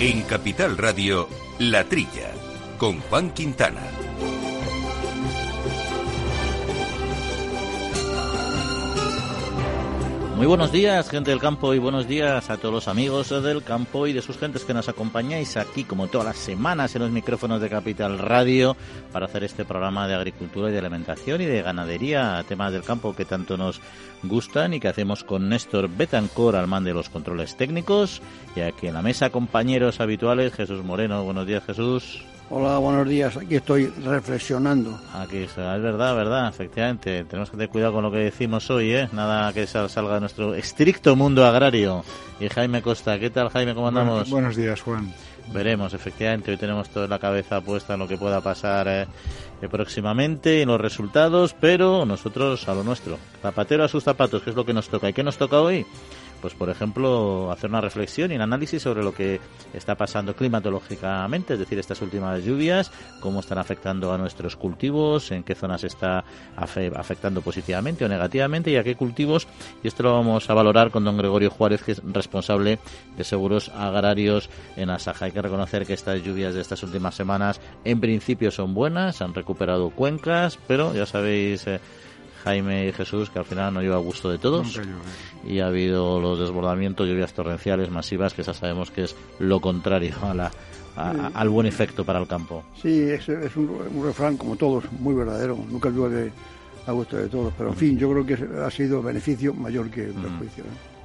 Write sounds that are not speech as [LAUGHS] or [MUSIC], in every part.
En Capital Radio, La Trilla, con Juan Quintana. Muy buenos días, gente del campo, y buenos días a todos los amigos del campo y de sus gentes que nos acompañáis aquí, como todas las semanas, en los micrófonos de Capital Radio, para hacer este programa de agricultura y de alimentación y de ganadería, temas del campo que tanto nos gustan y que hacemos con Néstor Betancor al mando de los controles técnicos. Y aquí en la mesa, compañeros habituales, Jesús Moreno. Buenos días, Jesús. Hola, buenos días. Aquí estoy reflexionando. Aquí está, es verdad, verdad, efectivamente. Tenemos que tener cuidado con lo que decimos hoy, ¿eh? Nada que salga de nuestro estricto mundo agrario. Y Jaime Costa, ¿qué tal, Jaime? ¿Cómo andamos? buenos días, Juan. Veremos, efectivamente. Hoy tenemos toda la cabeza puesta en lo que pueda pasar eh, próximamente, en los resultados, pero nosotros a lo nuestro. Zapatero a sus zapatos, que es lo que nos toca. ¿Y qué nos toca hoy? Pues por ejemplo, hacer una reflexión y un análisis sobre lo que está pasando climatológicamente, es decir, estas últimas lluvias, cómo están afectando a nuestros cultivos, en qué zonas está afectando positivamente o negativamente y a qué cultivos. Y esto lo vamos a valorar con don Gregorio Juárez, que es responsable de seguros agrarios en Asaja. Hay que reconocer que estas lluvias de estas últimas semanas en principio son buenas, han recuperado cuencas, pero ya sabéis... Eh, Jaime y Jesús, que al final no lleva a gusto de todos. Y ha habido los desbordamientos, lluvias torrenciales masivas, que ya sabemos que es lo contrario a la, al buen efecto para el campo. Sí, es, es un, refrán, como todos, muy verdadero. Nunca llueve a gusto de todos. Pero, en fin, yo creo que ha sido beneficio mayor que perjuicio. ¿eh?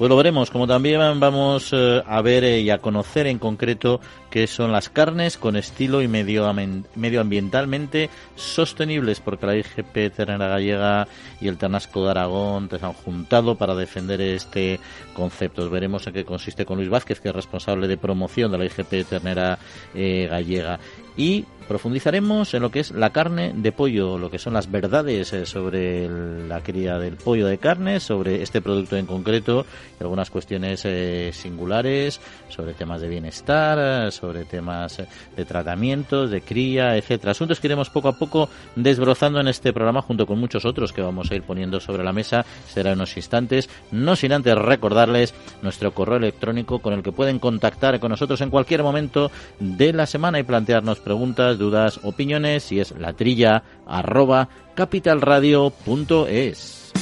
Pues lo veremos, como también vamos eh, a ver eh, y a conocer en concreto qué son las carnes con estilo y medioambientalmente sostenibles, porque la IGP Ternera Gallega y el Ternasco de Aragón se han juntado para defender este concepto. Veremos en qué consiste con Luis Vázquez, que es responsable de promoción de la IGP Ternera eh, Gallega. Y profundizaremos en lo que es la carne de pollo, lo que son las verdades eh, sobre la cría del pollo de carne, sobre este producto en concreto, y algunas cuestiones eh, singulares, sobre temas de bienestar, sobre temas eh, de tratamientos, de cría, etcétera. Asuntos que iremos poco a poco desbrozando en este programa junto con muchos otros que vamos a ir poniendo sobre la mesa. Será en unos instantes, no sin antes recordarles nuestro correo electrónico con el que pueden contactar con nosotros en cualquier momento de la semana y plantearnos preguntas, dudas, opiniones y es la trilla arroba capitalradio.es.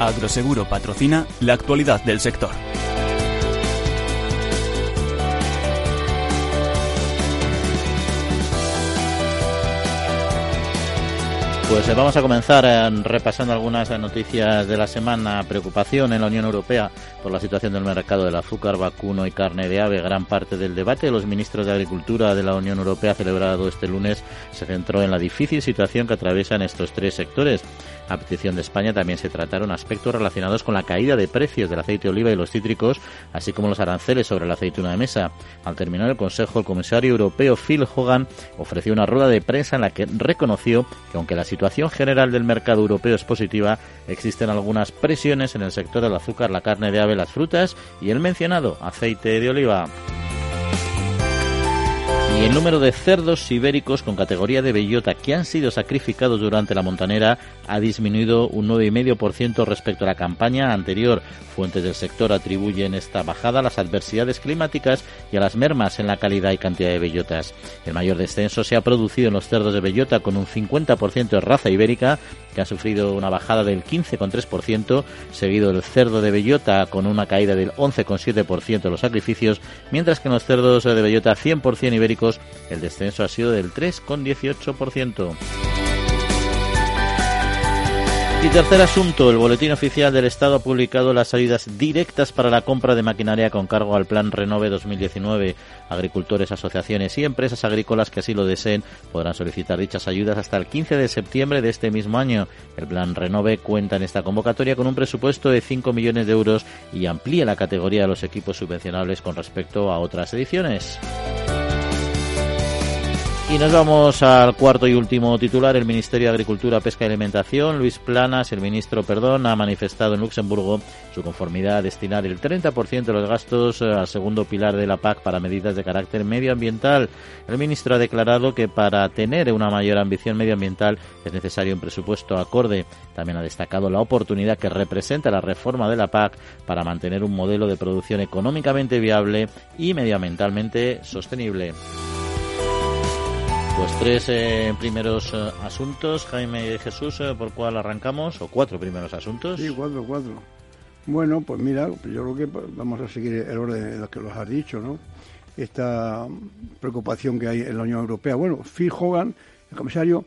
Agroseguro patrocina la actualidad del sector. Pues eh, vamos a comenzar eh, repasando algunas noticias de la semana. Preocupación en la Unión Europea por la situación del mercado del azúcar, vacuno y carne de ave. Gran parte del debate de los ministros de Agricultura de la Unión Europea celebrado este lunes se centró en la difícil situación que atraviesan estos tres sectores. A petición de España también se trataron aspectos relacionados con la caída de precios del aceite de oliva y los cítricos, así como los aranceles sobre la aceituna de mesa. Al terminar el Consejo, el comisario europeo Phil Hogan ofreció una rueda de prensa en la que reconoció que aunque la situación general del mercado europeo es positiva, existen algunas presiones en el sector del azúcar, la carne de ave, las frutas y el mencionado aceite de oliva. Y el número de cerdos ibéricos con categoría de bellota que han sido sacrificados durante la montanera ha disminuido un 9,5% respecto a la campaña anterior. Fuentes del sector atribuyen esta bajada a las adversidades climáticas y a las mermas en la calidad y cantidad de bellotas. El mayor descenso se ha producido en los cerdos de bellota con un 50% de raza ibérica que ha sufrido una bajada del 15,3%, seguido del cerdo de bellota con una caída del 11,7% de los sacrificios, mientras que en los cerdos de bellota 100% ibéricos el descenso ha sido del 3,18%. Y tercer asunto, el Boletín Oficial del Estado ha publicado las ayudas directas para la compra de maquinaria con cargo al Plan Renove 2019. Agricultores, asociaciones y empresas agrícolas que así lo deseen podrán solicitar dichas ayudas hasta el 15 de septiembre de este mismo año. El Plan Renove cuenta en esta convocatoria con un presupuesto de 5 millones de euros y amplía la categoría de los equipos subvencionables con respecto a otras ediciones. Y nos vamos al cuarto y último titular. El Ministerio de Agricultura, Pesca y Alimentación, Luis Planas, el ministro, perdón, ha manifestado en Luxemburgo su conformidad a destinar el 30% de los gastos eh, al segundo pilar de la PAC para medidas de carácter medioambiental. El ministro ha declarado que para tener una mayor ambición medioambiental es necesario un presupuesto acorde. También ha destacado la oportunidad que representa la reforma de la PAC para mantener un modelo de producción económicamente viable y medioambientalmente sostenible. Pues tres eh, primeros eh, asuntos, Jaime y Jesús, eh, ¿por cuál arrancamos? ¿O cuatro primeros asuntos? Sí, cuatro, cuatro. Bueno, pues mira, yo creo que pues, vamos a seguir el orden de los que los has dicho, ¿no? Esta preocupación que hay en la Unión Europea. Bueno, Phil Hogan, el comisario,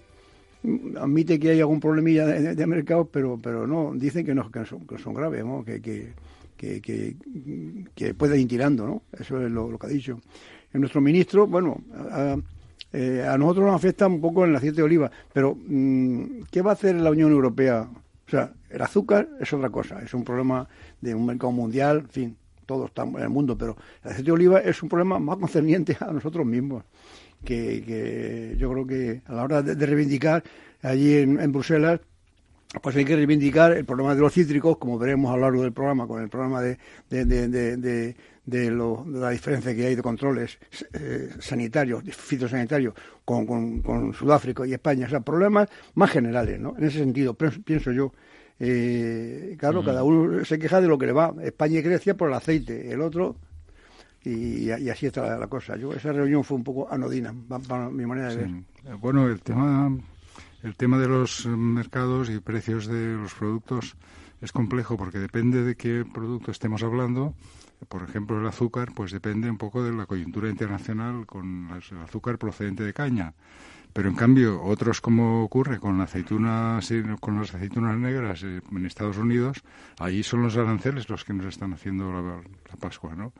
mm, admite que hay algún problemilla de, mercado, pero pero no, dicen que no, que son, que son graves, ¿no? Que, que, que, puede ir tirando, ¿no? Eso es lo, que ha dicho. En nuestro ministro, bueno, eh, a nosotros nos afecta un poco el aceite de oliva, pero mm, ¿qué va a hacer la Unión Europea? O sea, el azúcar es otra cosa, es un problema de un mercado mundial, en fin, todo está en el mundo, pero el aceite de oliva es un problema más concerniente a nosotros mismos, que, yo creo que a la hora de, reivindicar allí en, Bruselas, pues hay que reivindicar el problema de los cítricos, como veremos a lo largo del programa, con el programa de, de, la diferencia que hay de controles eh, sanitarios, fitosanitarios, con, con, Sudáfrica y España. O sea, problemas más generales, ¿no? En ese sentido, pienso yo. Eh, claro, cada uno se queja de lo que le va. España y Grecia por el aceite, el otro y, así está la, cosa. Yo esa reunión fue un poco anodina, para, mi manera de ver. Bueno, el tema, el tema de los mercados y precios de los productos es complejo porque depende de qué producto estemos hablando por ejemplo, el azúcar, pues depende un poco de la coyuntura internacional con el azúcar procedente de caña. Pero en cambio, otros como ocurre con aceitunas, con las aceitunas negras eh, en Estados Unidos, allí son los aranceles los que nos están haciendo la, Pascua, ¿no?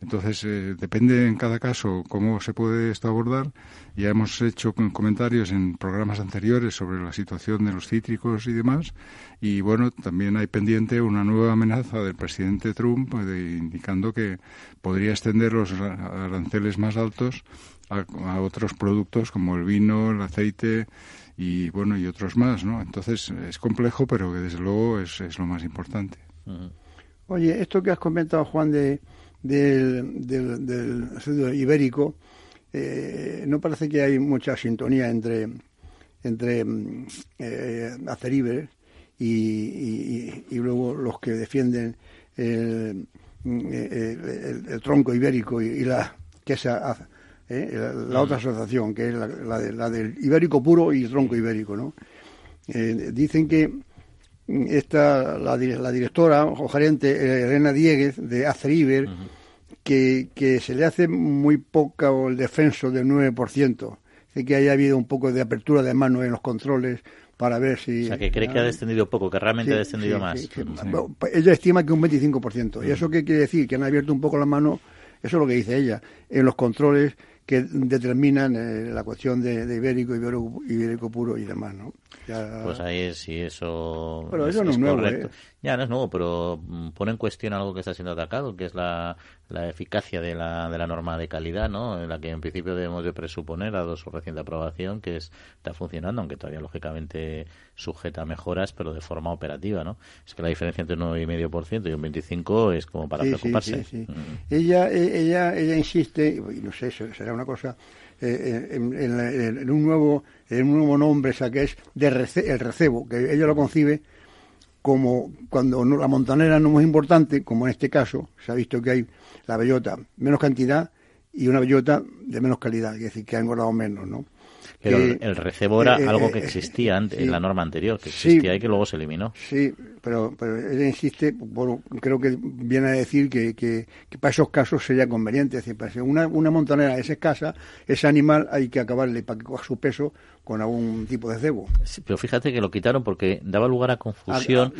Entonces, eh, depende en cada caso cómo se puede esto abordar. Ya hemos hecho comentarios en programas anteriores sobre la situación de los cítricos y demás. Y bueno, también hay pendiente una nueva amenaza del presidente Trump pues, indicando que podría extender los aranceles más altos a, otros productos como el vino, el aceite y bueno y otros más, ¿no? Entonces es complejo, pero que desde luego es, es lo más importante. Oye, esto que has comentado Juan de del, del, ibérico, eh, no parece que hay mucha sintonía entre entre mm, eh, Aceriber y, y, luego los que defienden el, mm, el, tronco ibérico y, la que se ¿eh? la, otra asociación, que es la, del ibérico puro y tronco ibérico. ¿no? Eh, dicen que esta, la, directora o gerente eh, Elena Dieguez de Aceriber, que, que se le hace muy poca el defenso del 9%. Dice que haya habido un poco de apertura de mano en los controles para ver si... O sea, que cree que ha descendido poco, que realmente ha descendido más. ella estima que un 25%. ¿Y eso qué quiere decir? Que han abierto un poco la mano, eso es lo que dice ella, en los controles que determinan eh, la cuestión de, ibérico, ibérico, ibérico puro y demás, ¿no? Pues ahí es, si eso. Pero eso no es, nuevo, ¿eh? Ya no es nuevo, pero mm, pone en cuestión algo que está siendo atacado, que es la, la eficacia de la, de la norma de calidad, ¿no? En la que en principio debemos de presuponer, dado su reciente aprobación, que está funcionando, aunque todavía lógicamente sujeta a mejoras, pero de forma operativa, ¿no? Es que la diferencia entre un 9,5% y un 25% es como para preocuparse. Sí, mm. ella, e, ella, ella insiste, y no sé, será una cosa eh, en, un nuevo en un nuevo nombre, o que es de el recebo, que ella lo concibe como cuando la montanera no es importante, como en este caso, se ha visto que hay la bellota menos cantidad y una bellota de menos calidad, es decir, que ha engordado menos, ¿no? Pero el recebo era eh, algo que eh, existía antes, en la norma anterior, que existía y que luego se eliminó. Sí, pero, pero ella insiste, bueno, creo que viene a decir que, que, para esos casos sería conveniente. Es decir, para una, una montonera es escasa, ese animal hay que acabarle para que coja su peso con algún tipo de cebo. pero fíjate que lo quitaron porque daba lugar a confusión.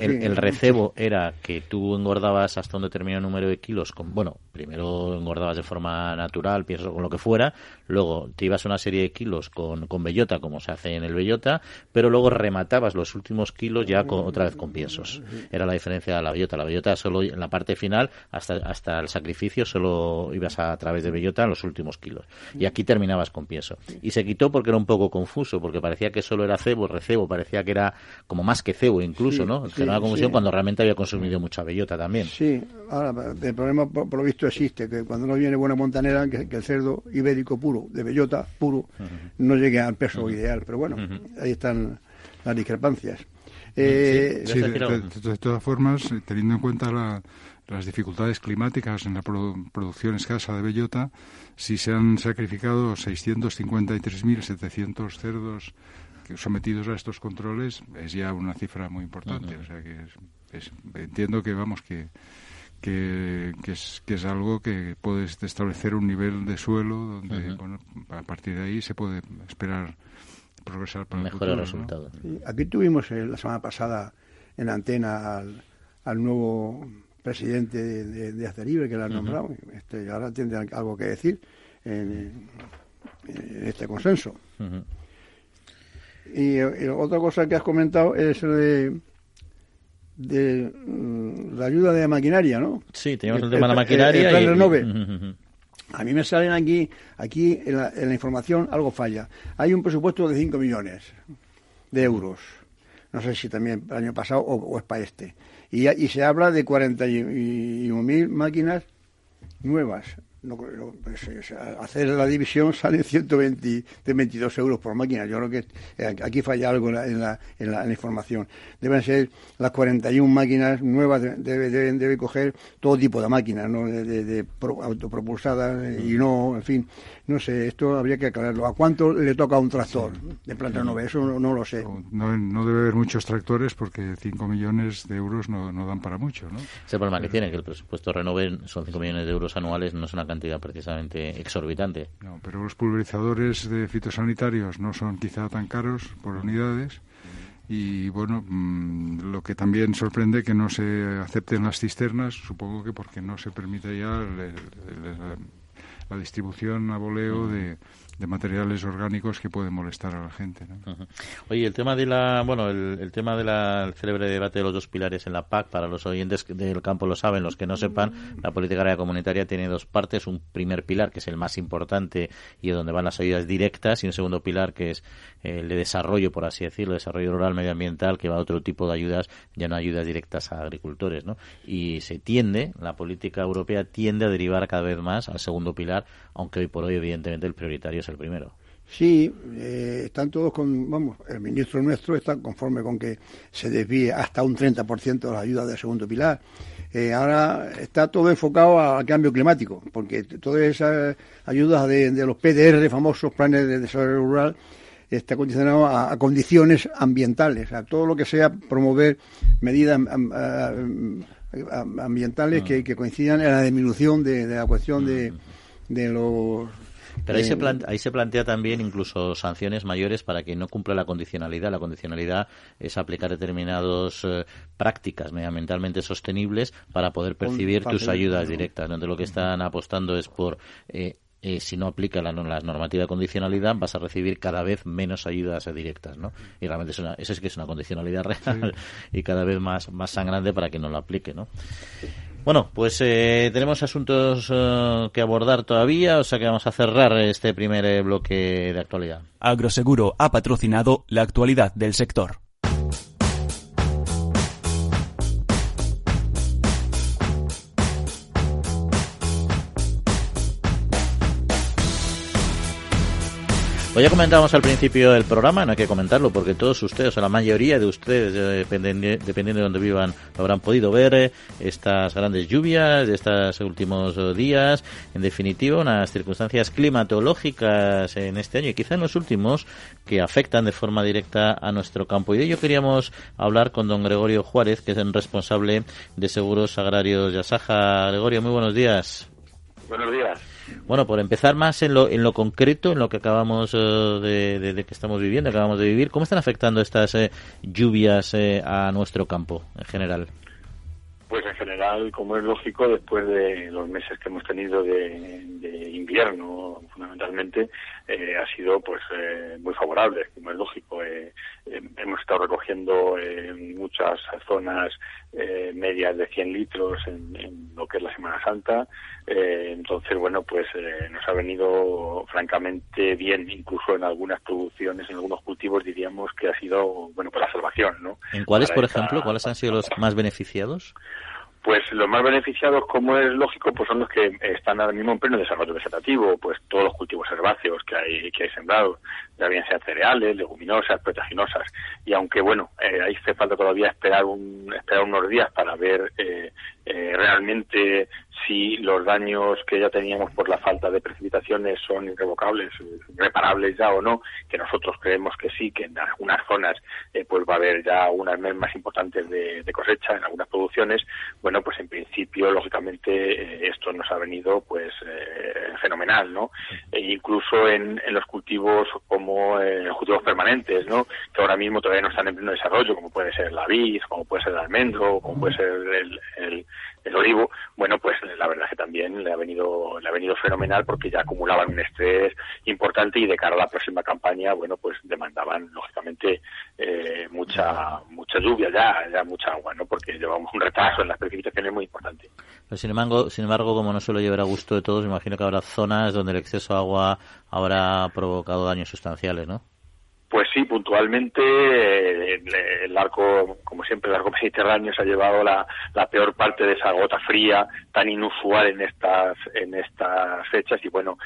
el, recebo era que tú engordabas hasta un determinado número de kilos. Con, bueno, primero engordabas de forma natural, pienso con lo que fuera. Luego te ibas una serie de kilos con, con bellota, como se hace en el bellota. Pero luego rematabas los últimos kilos ya con, otra vez vez con piensos. Era la diferencia de la bellota. La bellota solo en la parte final, hasta, hasta el sacrificio, solo ibas a, través de bellota en los últimos kilos. Y aquí terminabas con pienso. Y se quitó porque era un poco confuso, porque parecía que solo era cebo, recebo, parecía que era como más que cebo incluso, ¿no? Generaba confusión cuando realmente había consumido mucha bellota también. Sí, ahora el problema por, lo visto existe, que cuando no viene buena montanera, que, el cerdo ibérico puro, de bellota puro, no llegue al peso ideal. Pero bueno, ahí están las discrepancias. Eh, de, todas formas, teniendo en cuenta las dificultades climáticas en la producción escasa de bellota, si se han sacrificado 653.700 cerdos sometidos a estos controles, es ya una cifra muy importante. O sea que entiendo que, vamos, que, que, es, que es algo que puedes establecer un nivel de suelo donde, a partir de ahí se puede esperar progresar para mejores resultados. aquí tuvimos eh, la semana pasada en la antena al, nuevo presidente de, de, Aceribe que lo han nombrado. Este, ahora tendrán algo que decir en, este consenso. y, otra cosa que has comentado es de de mm, la ayuda de maquinaria, ¿no? Sí, teníamos el, tema de la maquinaria. A mí me salen aquí, aquí en la, información algo falla. Hay un presupuesto de 5 millones de euros. No sé si también el año pasado o, es para este. Y, y, se habla de 41.000 máquinas nuevas no, pues, hacer la división sale 120, 22 euros por máquina. Yo creo que eh, aquí falla algo en la, en la, información. Deben ser las 41 máquinas nuevas, debe, deben debe coger todo tipo de máquinas, ¿no? de, autopropulsadas y no, en fin, no sé, esto habría que aclararlo. ¿A cuánto le toca a un tractor de planta nueva? Eso no, lo sé. No, no, debe haber muchos tractores porque 5 millones de euros no, no dan para mucho, ¿no? Ese problema que tiene, que el presupuesto Renove son 5 millones de euros anuales, no es una cantidad precisamente exorbitante. No, pero los pulverizadores de fitosanitarios no son quizá tan caros por unidades y bueno, mm, lo que también sorprende que no se acepten las cisternas, supongo que porque no se permite ya la distribución a voleo de de materiales orgánicos que pueden molestar a la gente. Oye, el tema de la, bueno, el, tema de la célebre debate de los dos pilares en la PAC, para los oyentes del campo lo saben, los que no sepan, la política agraria comunitaria tiene dos partes, un primer pilar que es el más importante y donde van las ayudas directas y un segundo pilar que es el de desarrollo, por así decirlo, desarrollo rural medioambiental, que va a otro tipo de ayudas, ya no ayudas directas a agricultores, ¿no? Y se tiende, la política europea tiende a derivar cada vez más al segundo pilar, aunque hoy por hoy evidentemente el prioritario el primero. Sí, eh, están todos con, vamos, el ministro nuestro está conforme con que se desvíe hasta un 30% de las ayudas del segundo pilar. Eh, ahora está todo enfocado al cambio climático, porque todas esas ayudas de, los PDR, famosos planes de desarrollo rural, está condicionado a, condiciones ambientales, a todo lo que sea promover medidas ambientales ah. que, coincidan en la disminución de, la cuestión de, mm. De los pero ahí, se plantea, ahí se plantea también incluso sanciones mayores para quien no cumpla la condicionalidad. La condicionalidad es aplicar determinadas eh, prácticas medioambientalmente sostenibles para poder percibir tus ayudas directas. Donde lo que están apostando es por eh, eh, si no aplica la, normativa de condicionalidad, vas a recibir cada vez menos ayudas directas, ¿no? Y realmente es una, eso es que es una condicionalidad [LAUGHS] real y cada vez más, más sangrante para que no lo aplique, ¿no? Bueno, pues eh, tenemos asuntos eh, que abordar todavía, o sea que vamos a cerrar este primer eh, bloque de actualidad. Agroseguro ha patrocinado la actualidad del sector. Pues ya comentábamos al principio del programa, no hay que comentarlo porque todos ustedes, o la mayoría de ustedes, eh, dependiendo, de donde vivan, habrán podido ver, eh, estas grandes lluvias de estos últimos eh, días, en definitiva, unas circunstancias climatológicas en este año y quizá en los últimos que afectan de forma directa a nuestro campo. Y de ello queríamos hablar con don Gregorio Juárez, que es el responsable de Seguros Agrarios de Asaja. Gregorio, muy buenos días. Buenos días. Bueno, por empezar más en lo, en lo concreto, en lo que acabamos eh, de, que estamos viviendo, acabamos de vivir, ¿cómo están afectando estas eh, lluvias eh, a nuestro campo en general? Pues en en general, como es lógico, después de los meses que hemos tenido de, invierno, fundamentalmente, eh, ha sido pues eh, muy favorable, como es lógico. Eh, hemos estado recogiendo en muchas zonas medias de 100 litros en, lo que es la Semana Santa. entonces, bueno, pues nos ha venido francamente bien, incluso en algunas producciones, en algunos cultivos, diríamos que ha sido, bueno, por la salvación, ¿no? ¿En cuáles, por ejemplo, cuáles han sido los más beneficiados? Pues los más beneficiados, como es lógico, pues son los que están ahora mismo en pleno desarrollo vegetativo, pues todos los cultivos herbáceos que hay que hay sembrados, ya bien sean cereales, leguminosas, proteaginosas, y aunque bueno, eh, ahí hace falta todavía esperar un esperar unos días para ver eh, eh, realmente si los daños que ya teníamos por la falta de precipitaciones son irrevocables, reparables ya o no, que nosotros creemos que sí, que en algunas zonas eh, pues va a haber ya unas meses más importantes de, cosecha en algunas producciones, bueno, pues en principio, lógicamente, eh, esto nos ha venido pues eh, fenomenal, ¿no? E incluso en, los cultivos como los cultivos permanentes, ¿no? Que ahora mismo todavía no están en pleno desarrollo, como puede ser la vid, como puede ser el almendro, como puede ser el olivo, bueno, pues la verdad que también le ha venido le ha venido fenomenal porque ya acumulaban un estrés importante y de cara a la próxima campaña, bueno, pues demandaban lógicamente eh, mucha mucha lluvia ya, ya mucha agua, ¿no? Porque llevamos un retraso en las precipitaciones muy importante. Pero sin embargo, sin embargo, como no suele llevar a gusto de todos, imagino que habrá zonas donde el exceso de agua habrá provocado daños sustanciales, ¿no? Pues sí, puntualmente eh, el, arco, como siempre, el arco [LAUGHS] mediterráneo se ha llevado la, peor parte de esa gota fría tan inusual en estas en estas fechas y bueno,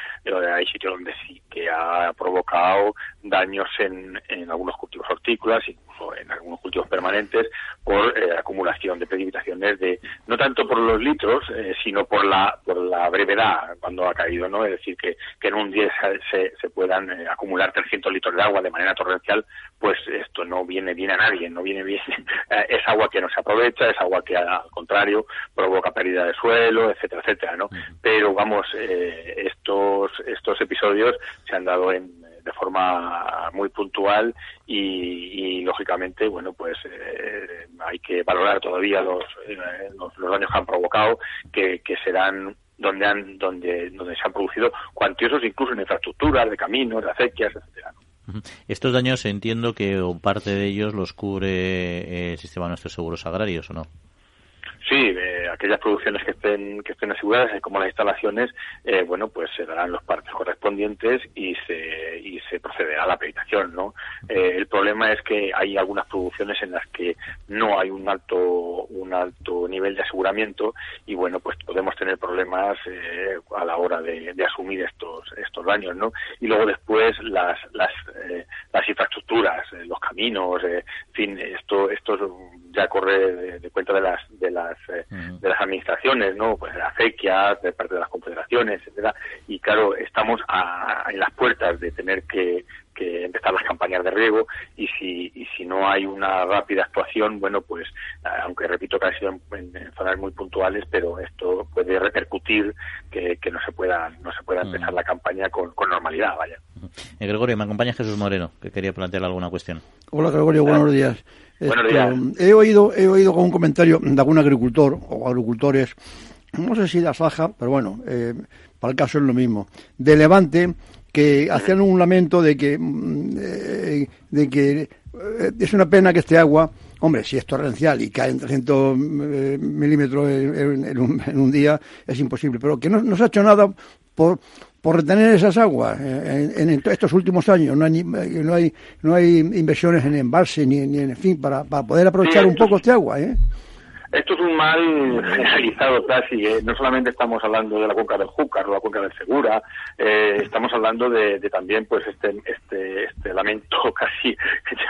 hay sitios donde sí que ha provocado daños en, en algunos cultivos hortícolas, incluso en algunos cultivos permanentes, por eh, acumulación de precipitaciones de no tanto por los litros, eh, sino por la por la brevedad cuando ha caído, ¿no? Es decir, que, que en un día se, se puedan acumular 300 litros de agua de manera torrencial, pues esto no viene bien a nadie, no viene bien. [LAUGHS] es agua que no se aprovecha, es agua que al contrario provoca pérdida de suelo, etcétera, etcétera, ¿no? Pero vamos, eh, estos estos episodios se han dado en de forma muy puntual y, lógicamente bueno pues eh, hay que valorar todavía los, eh, los, daños que han provocado que, que serán donde han donde donde se han producido cuantiosos incluso en infraestructuras de caminos de acequias etcétera estos daños entiendo que parte de ellos los cubre eh, el sistema de nuestros seguros agrarios, ¿o no? Sí, eh, aquellas producciones que estén que estén aseguradas, eh, como las instalaciones, eh, bueno, pues se darán los partes correspondientes y se y se procederá a la acreditación, ¿no? el problema es que hay algunas producciones en las que no hay un alto un alto nivel de aseguramiento y bueno, pues podemos tener problemas a la hora de, asumir estos estos daños, ¿no? Y luego después las las las infraestructuras, los caminos, en fin, esto esto ya corre de cuenta de las de las eh, de las administraciones, ¿no? Pues de acequias, de parte de las confederaciones, etcétera. Y claro, estamos en las puertas de tener que, empezar las campañas de riego y si, y si no hay una rápida actuación, bueno, pues aunque repito que ha sido en, zonas muy puntuales, pero esto puede repercutir que, no se pueda no se pueda empezar la campaña con, normalidad, vaya. Eh, Gregorio, me acompaña Jesús Moreno, que quería plantear alguna cuestión. Hola Gregorio, buenos días. He oído, he oído con un comentario de algún agricultor o agricultores, no sé si de Asaja, pero bueno, eh, para el caso es lo mismo, de Levante, que hacían un lamento de que, mm, eh, de que eh, es una pena que este agua, hombre, si es torrencial y cae en 300 milímetros en, un, día, es imposible, pero que no, no se ha hecho nada por, por retener esas aguas en, estos últimos años. No hay, no hay, no hay inversiones en embalse ni, ni en fin para, para poder aprovechar un poco este agua. ¿eh? Esto es un mal generalizado casi. ¿eh? No solamente estamos hablando de la cuenca del Júcar o la cuenca del Segura, eh, estamos hablando de, también pues este, este, este lamento [LAUGHS] casi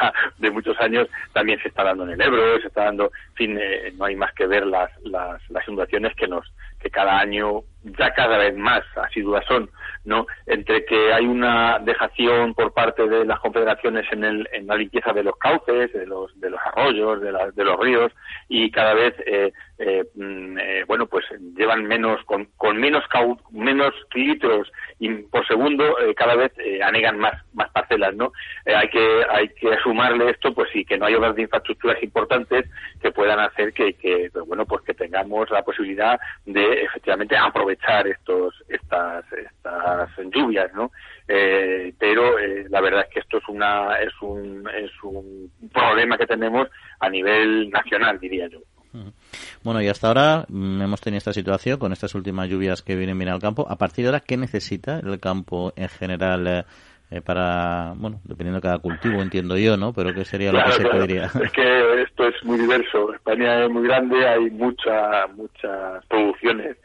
ya de muchos años también se está dando en el Ebro, se está dando, en fin, eh, no hay más que ver las, las, las inundaciones que nos que cada año ya cada vez más asiduas son, ¿no? Entre que hay una dejación por parte de las confederaciones en, el, en la limpieza de los cauces, de los, de los arroyos, de, de los ríos, y cada vez, eh, eh, mm, eh, bueno, pues llevan menos, con, con menos, menos litros por segundo, cada vez anegan más, más parcelas, ¿no? hay que, hay que sumarle esto, pues sí, que no hay obras de infraestructuras importantes que puedan hacer que, que bueno, pues que tengamos la posibilidad de efectivamente aprovechar estos estas estas lluvias, ¿no? Eh, pero eh, la verdad es que esto es una es un es un problema que tenemos a nivel nacional, diría yo. Bueno, y hasta ahora mm, hemos tenido esta situación con estas últimas lluvias que vienen bien al campo. A partir de ahora, ¿qué necesita el campo en general eh, eh, para, bueno, dependiendo de cada cultivo, entiendo yo, ¿no? Pero ¿qué sería lo que se podría? Es que esto es muy diverso. España es muy grande, hay muchas muchas producciones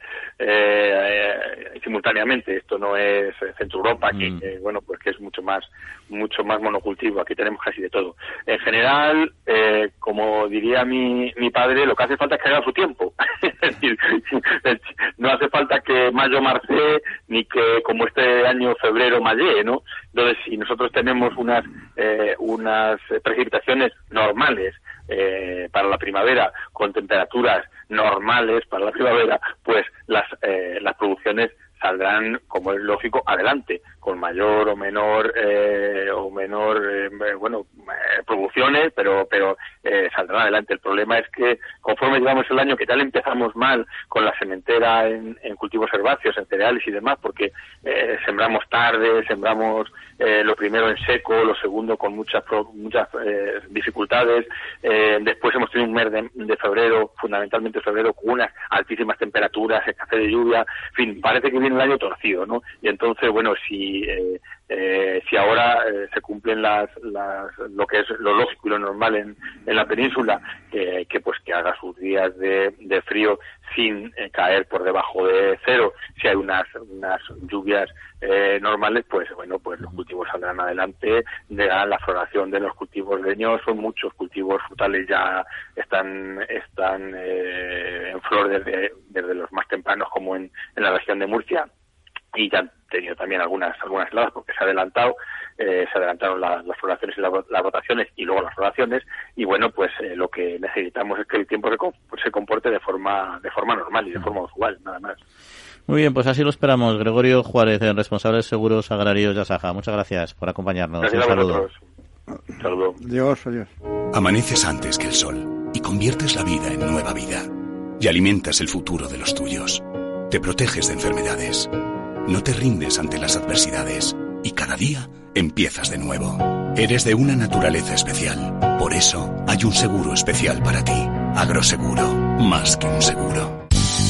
eh, simultáneamente. Esto no es Centro Europa, que, Mm. bueno, pues que es mucho más mucho más monocultivo. Aquí tenemos casi de todo. En general, eh, como diría mi, mi padre, lo que hace falta es que haga su tiempo. [LAUGHS] es decir, [LAUGHS] no hace falta que mayo marce ni que como este año febrero mayé, ¿no? Entonces, si nosotros tenemos unas eh, unas precipitaciones normales eh, para la primavera con temperaturas normales para la primavera, pues las eh, las producciones saldrán, como es lógico, adelante, con mayor o menor eh, o menor eh, bueno eh, producciones, pero pero eh, saldrán adelante. El problema es que conforme llevamos el año, que tal empezamos mal con la sementera en, cultivos herbáceos, en cereales y demás, porque eh, sembramos tarde, sembramos lo primero en seco, lo segundo con muchas muchas dificultades. Después hemos tenido un mes de, de febrero, fundamentalmente febrero, con unas altísimas temperaturas, escasez de lluvia. Fin, parece que viene el año torcido, ¿no? Y entonces, bueno, si eh, eh, si ahora eh, se cumplen las, las lo que es lo lógico y lo normal en, en la península, que, que pues que haga sus días de, frío sin eh, caer por debajo de cero, si hay unas unas lluvias eh, normales, pues bueno, pues los cultivos saldrán adelante, llegará la floración de los cultivos leñosos, muchos cultivos frutales ya están están eh, en flor desde, los más tempranos como en la región de Murcia y ya han tenido también algunas algunas heladas porque se ha adelantado eh, se adelantaron la- las floraciones y la- las votaciones y luego las floraciones y bueno pues eh, lo que necesitamos es que el tiempo se, se comporte de forma de forma normal y de forma usual nada más Muy bien, pues así lo esperamos. Gregorio Juárez, el responsable de Seguros Agrarios de Asaja. Muchas gracias por acompañarnos. gracias Un saludo. un saludo Adiós, adiós. Amaneces antes que el sol y conviertes la vida en nueva vida. Y alimentas el futuro de los tuyos. Te proteges de enfermedades. No te rindes ante las adversidades. Y cada día empiezas de nuevo. Eres de una naturaleza especial. Por eso hay un seguro especial para ti. Agroseguro. Más que un seguro.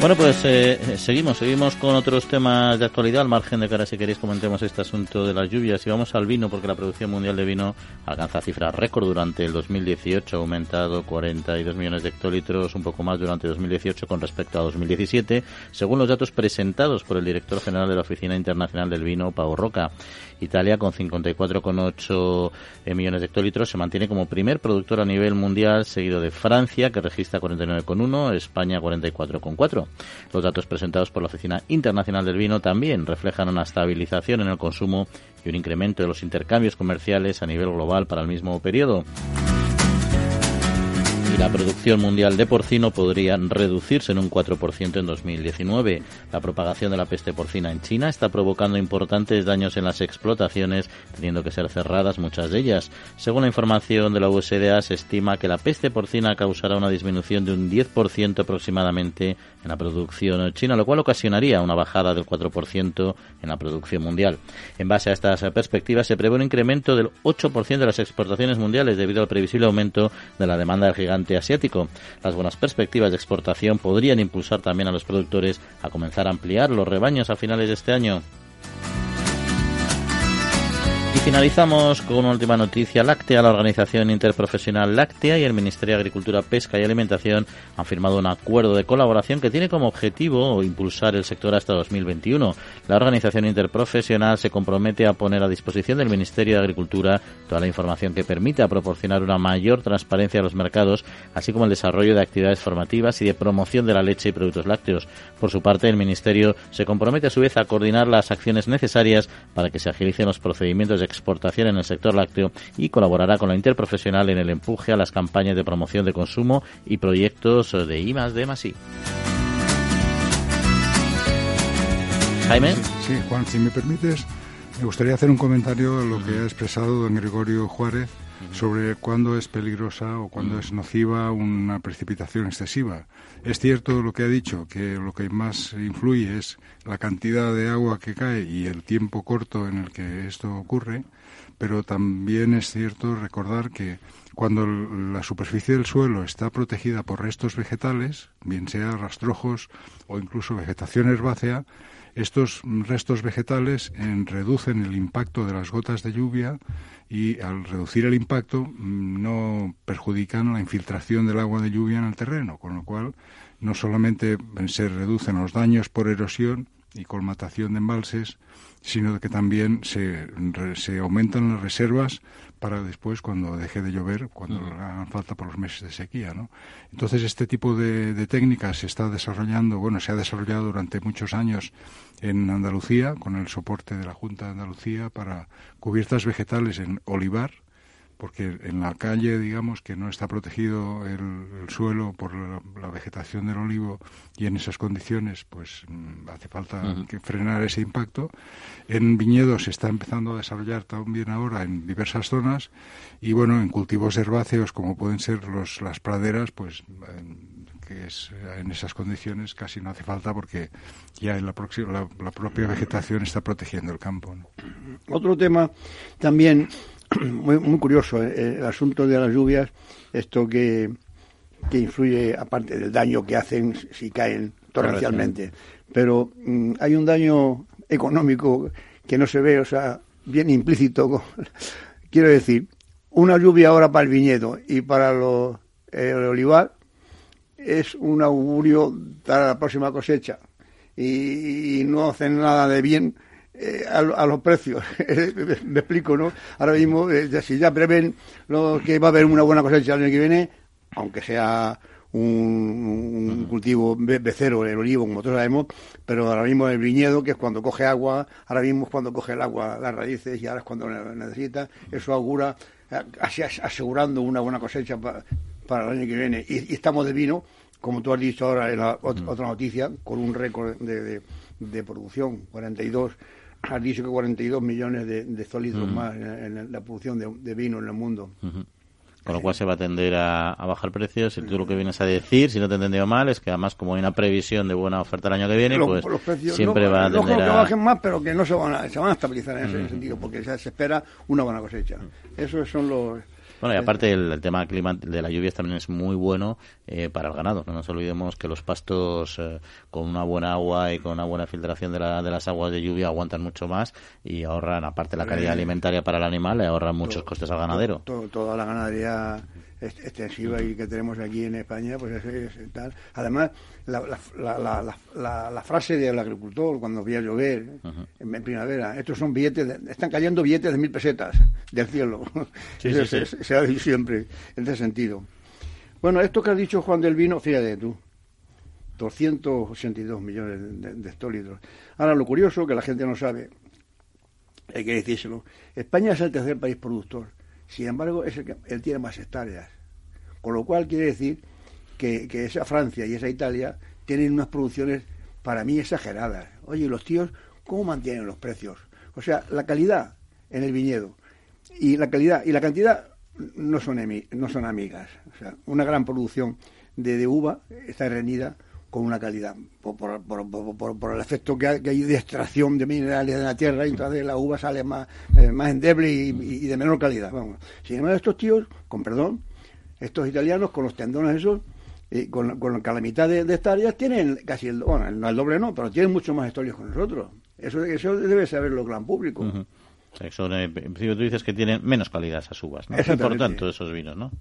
Bueno, pues eh, seguimos, seguimos con otros temas de actualidad, al margen de que ahora si queréis comentemos este asunto de las lluvias y vamos al vino porque la producción mundial de vino alcanza cifras récord durante el 2018, ha aumentado 42 millones de hectolitros, un poco más durante 2018 con respecto a 2017, según los datos presentados por el director general de la Oficina Internacional del Vino, Pau Roca. Italia, con 54,8 eh, millones de hectolitros, se mantiene como primer productor a nivel mundial, seguido de Francia, que registra 49,1, España 44,4. Los datos presentados por la Oficina Internacional del Vino también reflejan una estabilización en el consumo y un incremento de los intercambios comerciales a nivel global para el mismo periodo. Y la producción mundial de porcino podría reducirse en un 4% en 2019. La propagación de la peste porcina en China está provocando importantes daños en las explotaciones, teniendo que ser cerradas muchas de ellas. Según la información de la USDA, se estima que la peste porcina causará una disminución de un 10% aproximadamente en la producción china, lo cual ocasionaría una bajada del 4% en la producción mundial. En base a estas perspectivas, se prevé un incremento del 8% de las exportaciones mundiales debido al previsible aumento de la demanda del gigante asiático. Las buenas perspectivas de exportación podrían impulsar también a los productores a comenzar a ampliar los rebaños a finales de este año. Y finalizamos con una última noticia láctea. La Organización Interprofesional Láctea y el Ministerio de Agricultura, Pesca y Alimentación han firmado un acuerdo de colaboración que tiene como objetivo impulsar el sector hasta 2021. La Organización Interprofesional se compromete a poner a disposición del Ministerio de Agricultura toda la información que permita proporcionar una mayor transparencia a los mercados, así como el desarrollo de actividades formativas y de promoción de la leche y productos lácteos. Por su parte, el Ministerio se compromete a su vez a coordinar las acciones necesarias para que se agilicen los procedimientos de exportación en el sector lácteo y colaborará con la interprofesional en el empuje a las campañas de promoción de consumo y proyectos de I de I. Jaime. Sí, Juan, si me permites, me gustaría hacer un comentario a lo que ha expresado don Gregorio Juárez sobre cuándo es peligrosa o cuándo es nociva una precipitación excesiva. Es cierto lo que ha dicho, que lo que más influye es la cantidad de agua que cae y el tiempo corto en el que esto ocurre, pero también es cierto recordar que cuando la superficie del suelo está protegida por restos vegetales, bien sea rastrojos o incluso vegetación herbácea, estos restos vegetales reducen el impacto de las gotas de lluvia y al reducir el impacto mm, no perjudican la infiltración del agua de lluvia en el terreno, con lo cual no solamente se reducen los daños por erosión y colmatación de embalses, sino que también se, se aumentan las reservas para después cuando deje de llover, cuando hagan falta por los meses de sequía, ¿no? Entonces este tipo de, de técnicas se está desarrollando, bueno, se ha desarrollado durante muchos años en Andalucía con el soporte de la Junta de Andalucía para cubiertas vegetales en olivar, porque en la calle, digamos, que no está protegido el, suelo por la, vegetación del olivo y en esas condiciones, pues mm, hace falta que frenar ese impacto. En viñedos se está empezando a desarrollar también ahora en diversas zonas y, bueno, en cultivos herbáceos como pueden ser los, las praderas, pues que es, en esas condiciones casi no hace falta porque ya en la, la, propia vegetación está protegiendo el campo. Otro tema también [CLEARS THROAT] muy, muy curioso eh, el asunto de las lluvias, esto que, que influye, aparte del daño que hacen si caen torrencialmente. Pero mm, hay un daño económico que no se ve, o sea, bien implícito. [LAUGHS] Quiero decir, una lluvia ahora para el viñedo y para los, el olivar es un augurio para la próxima cosecha y no hacen nada de bien eh, a, los precios. [LAUGHS] Me explico, ¿no? Ahora mismo, eh, si ya prevén lo que va a haber una buena cosecha el año que viene, aunque sea un, cultivo becero, el olivo, como todos sabemos, pero ahora mismo el viñedo, que es cuando coge agua, ahora mismo es cuando coge el agua las raíces y ahora es cuando necesita, eso augura, así asegurando una buena cosecha para el año que viene. Y, estamos de vino, como tú has dicho ahora en la otra noticia, con un récord de, de, de producción, 42 has dicho que 42 millones de, de mm. más en, la producción de, vino en el mundo. Con lo cual se va a tender a, bajar precios. Y tú lo que vienes a decir, si no te he entendido mal, es que además como hay una previsión de buena oferta el año que viene, pues siempre va a tender a... que bajen más, pero que no se van a, se van a estabilizar en ese sentido, porque se, se espera una buena cosecha. Esos son los bueno, y aparte el, tema clima de la lluvia también es muy bueno eh, para el ganado. No nos olvidemos que los pastos eh, con una buena agua y con una buena filtración de, la, de las aguas de lluvia aguantan mucho más y ahorran, aparte la calidad alimentaria para el animal, le ahorran muchos costes al ganadero. toda la ganadería extensiva y que tenemos aquí en España, pues es, tal. Además, la, la, la, la, frase del agricultor cuando voy a llover en, primavera, estos son billetes, están cayendo billetes de mil pesetas del cielo. [LAUGHS] Se, ha dicho siempre en ese sentido. Bueno, esto que has dicho Juan del Vino, fíjate tú, 282 millones de, de hectolitros. Ahora, lo curioso que la gente no sabe, hay que decírselo, España es el tercer país productor sin embargo, es el que él tiene más hectáreas. Con lo cual quiere decir que, esa Francia y esa Italia tienen unas producciones para mí exageradas. Oye, los tíos, ¿cómo mantienen los precios? O sea, la calidad en el viñedo y la calidad y la cantidad no son, no son amigas. O sea, una gran producción de, de uva está reñida con una calidad, por, por, el efecto que hay, de extracción de minerales de la tierra, y entonces la uva sale más, eh, más endeble y, de menor calidad. Vamos. Sin embargo, estos tíos, con perdón, estos italianos con los tendones esos, y con, con la mitad de, hectáreas, tienen casi el, bueno, el doble no, pero tienen mucho más hectáreas que nosotros. Eso, eso debe saber lo gran público. son, en principio tú dices que tienen menos calidad esas uvas, ¿no? Y por tanto esos vinos, ¿no?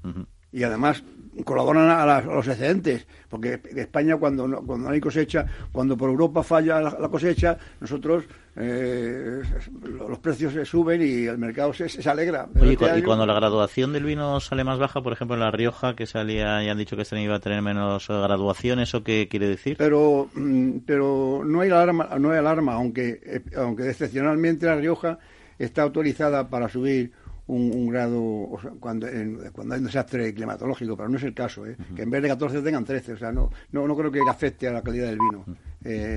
Y además colaboran a, los excedentes, porque España cuando no, cuando hay cosecha, cuando por Europa falla la, cosecha, nosotros eh, los precios se suben y el mercado se, se alegra. Oye, y cuando la graduación del vino sale más baja, por ejemplo en La Rioja, que salía y han dicho que este año iba a tener menos graduación, ¿eso qué quiere decir? Pero, mm, pero no hay alarma, no hay alarma, aunque, eh, aunque excepcionalmente La Rioja está autorizada para subir un, grado cuando, cuando hay un desastre climatológico, pero no es el caso, ¿eh? que en vez de 14 tengan 13, o sea, no, no, no creo que afecte a la calidad del vino eh,